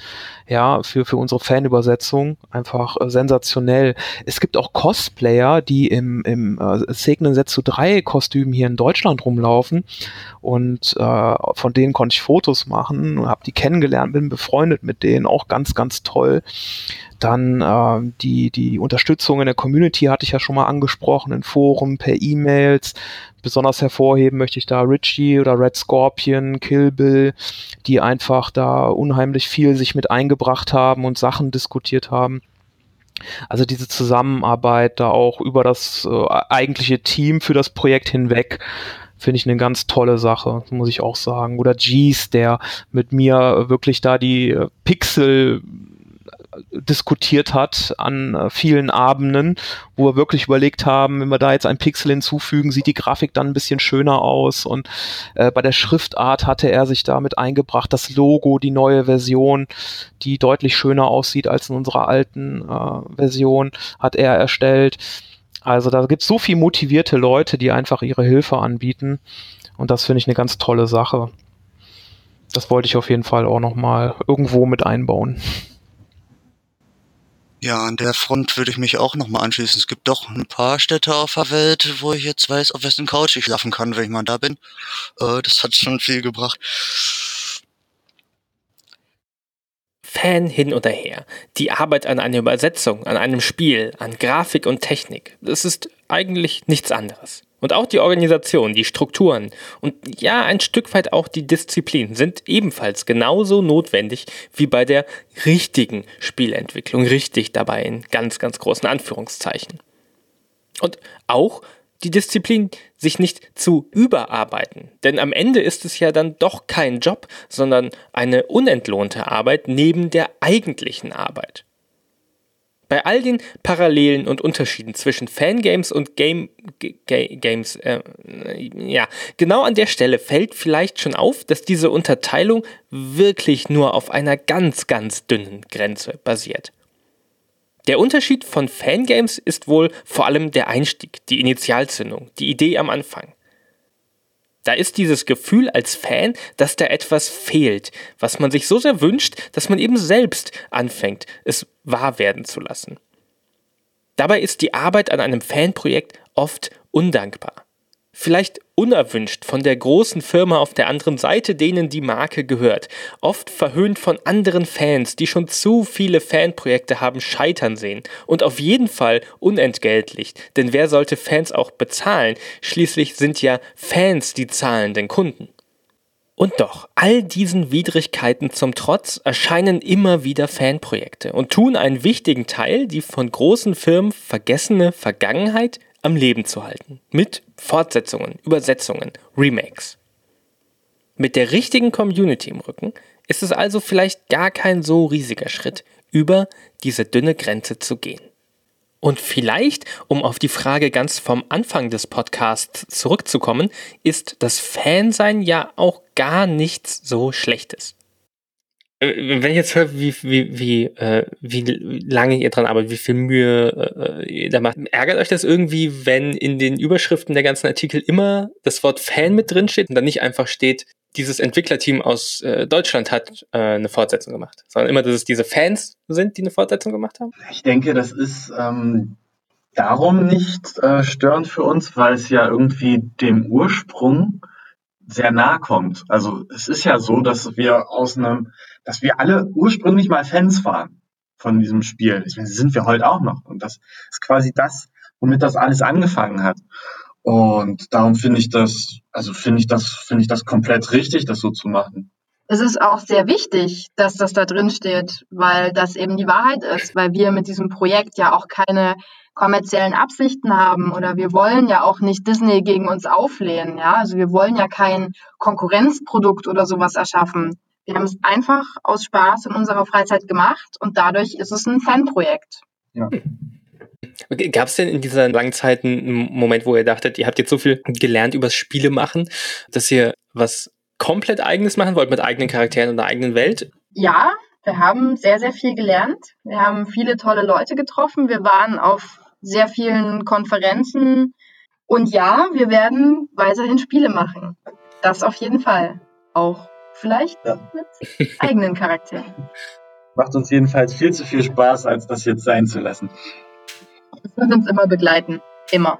ja, für, für unsere Fanübersetzung. Einfach äh, sensationell. Es gibt auch Cosplayer, die im, im äh, Segnen Setsu 3 Kostüm hier in Deutschland rumlaufen und äh, von denen konnte ich Fotos machen, habe die kennengelernt, bin befreundet mit denen, auch ganz, ganz toll. Dann äh, die, die Unterstützung in der Community hatte ich ja schon mal angesprochen, in Foren, per E-Mails. Besonders hervorheben möchte ich da Richie oder Red Scorpion, Kill Bill, die einfach da unheimlich viel sich mit eingebracht haben und Sachen diskutiert haben. Also diese Zusammenarbeit da auch über das äh, eigentliche Team für das Projekt hinweg finde ich eine ganz tolle Sache, muss ich auch sagen. Oder Jeez, der mit mir wirklich da die äh, Pixel diskutiert hat an äh, vielen Abenden, wo wir wirklich überlegt haben, wenn wir da jetzt ein Pixel hinzufügen, sieht die Grafik dann ein bisschen schöner aus. Und äh, bei der Schriftart hatte er sich damit eingebracht, das Logo, die neue Version, die deutlich schöner aussieht als in unserer alten äh, Version, hat er erstellt. Also da gibt es so viel motivierte Leute, die einfach ihre Hilfe anbieten. Und das finde ich eine ganz tolle Sache. Das wollte ich auf jeden Fall auch nochmal irgendwo mit einbauen. Ja, an der Front würde ich mich auch nochmal anschließen. Es gibt doch ein paar Städte auf der Welt, wo ich jetzt weiß, auf wessen Couch ich schlafen kann, wenn ich mal da bin. Äh, das hat schon viel gebracht. Fan hin oder her. Die Arbeit an einer Übersetzung, an einem Spiel, an Grafik und Technik, das ist eigentlich nichts anderes. Und auch die Organisation, die Strukturen und ja, ein Stück weit auch die Disziplin sind ebenfalls genauso notwendig wie bei der richtigen Spielentwicklung. Richtig dabei in ganz, ganz großen Anführungszeichen. Und auch die Disziplin, sich nicht zu überarbeiten. Denn am Ende ist es ja dann doch kein Job, sondern eine unentlohnte Arbeit neben der eigentlichen Arbeit. Bei all den Parallelen und Unterschieden zwischen Fangames und Game, G Games, äh, ja, genau an der Stelle fällt vielleicht schon auf, dass diese Unterteilung wirklich nur auf einer ganz, ganz dünnen Grenze basiert. Der Unterschied von Fangames ist wohl vor allem der Einstieg, die Initialzündung, die Idee am Anfang. Da ist dieses Gefühl als Fan, dass da etwas fehlt, was man sich so sehr wünscht, dass man eben selbst anfängt, es wahr werden zu lassen. Dabei ist die Arbeit an einem Fanprojekt oft undankbar vielleicht unerwünscht von der großen Firma auf der anderen Seite, denen die Marke gehört, oft verhöhnt von anderen Fans, die schon zu viele Fanprojekte haben scheitern sehen und auf jeden Fall unentgeltlich, denn wer sollte Fans auch bezahlen? Schließlich sind ja Fans die zahlenden Kunden. Und doch, all diesen Widrigkeiten zum Trotz erscheinen immer wieder Fanprojekte und tun einen wichtigen Teil, die von großen Firmen vergessene Vergangenheit am Leben zu halten. Mit Fortsetzungen, Übersetzungen, Remakes. Mit der richtigen Community im Rücken ist es also vielleicht gar kein so riesiger Schritt, über diese dünne Grenze zu gehen. Und vielleicht, um auf die Frage ganz vom Anfang des Podcasts zurückzukommen, ist das Fansein ja auch gar nichts so Schlechtes. Wenn ich jetzt höre, wie, wie, wie, äh, wie lange ihr dran arbeitet, wie viel Mühe äh, ihr da macht, ärgert euch das irgendwie, wenn in den Überschriften der ganzen Artikel immer das Wort Fan mit drin steht und dann nicht einfach steht, dieses Entwicklerteam aus äh, Deutschland hat äh, eine Fortsetzung gemacht, sondern immer, dass es diese Fans sind, die eine Fortsetzung gemacht haben? Ich denke, das ist ähm, darum nicht äh, störend für uns, weil es ja irgendwie dem Ursprung sehr nahe kommt. Also es ist ja so, dass wir aus einem, dass wir alle ursprünglich mal Fans waren von diesem Spiel. Deswegen sind wir heute auch noch. Und das ist quasi das, womit das alles angefangen hat. Und darum finde ich das, also finde ich das, finde ich das komplett richtig, das so zu machen. Es ist auch sehr wichtig, dass das da drin steht, weil das eben die Wahrheit ist, weil wir mit diesem Projekt ja auch keine kommerziellen Absichten haben oder wir wollen ja auch nicht Disney gegen uns auflehnen, ja? Also wir wollen ja kein Konkurrenzprodukt oder sowas erschaffen. Wir haben es einfach aus Spaß in unserer Freizeit gemacht und dadurch ist es ein Fanprojekt. Ja. Gab es denn in dieser langen Zeit einen Moment, wo ihr dachtet, ihr habt jetzt so viel gelernt übers Spiele machen, dass ihr was komplett eigenes machen wollt mit eigenen Charakteren und einer eigenen Welt? Ja, wir haben sehr, sehr viel gelernt. Wir haben viele tolle Leute getroffen. Wir waren auf sehr vielen Konferenzen. Und ja, wir werden weiterhin Spiele machen. Das auf jeden Fall. Auch vielleicht ja. mit eigenen Charakteren. Macht uns jedenfalls viel zu viel Spaß, als das jetzt sein zu lassen. Es wird uns immer begleiten. Immer.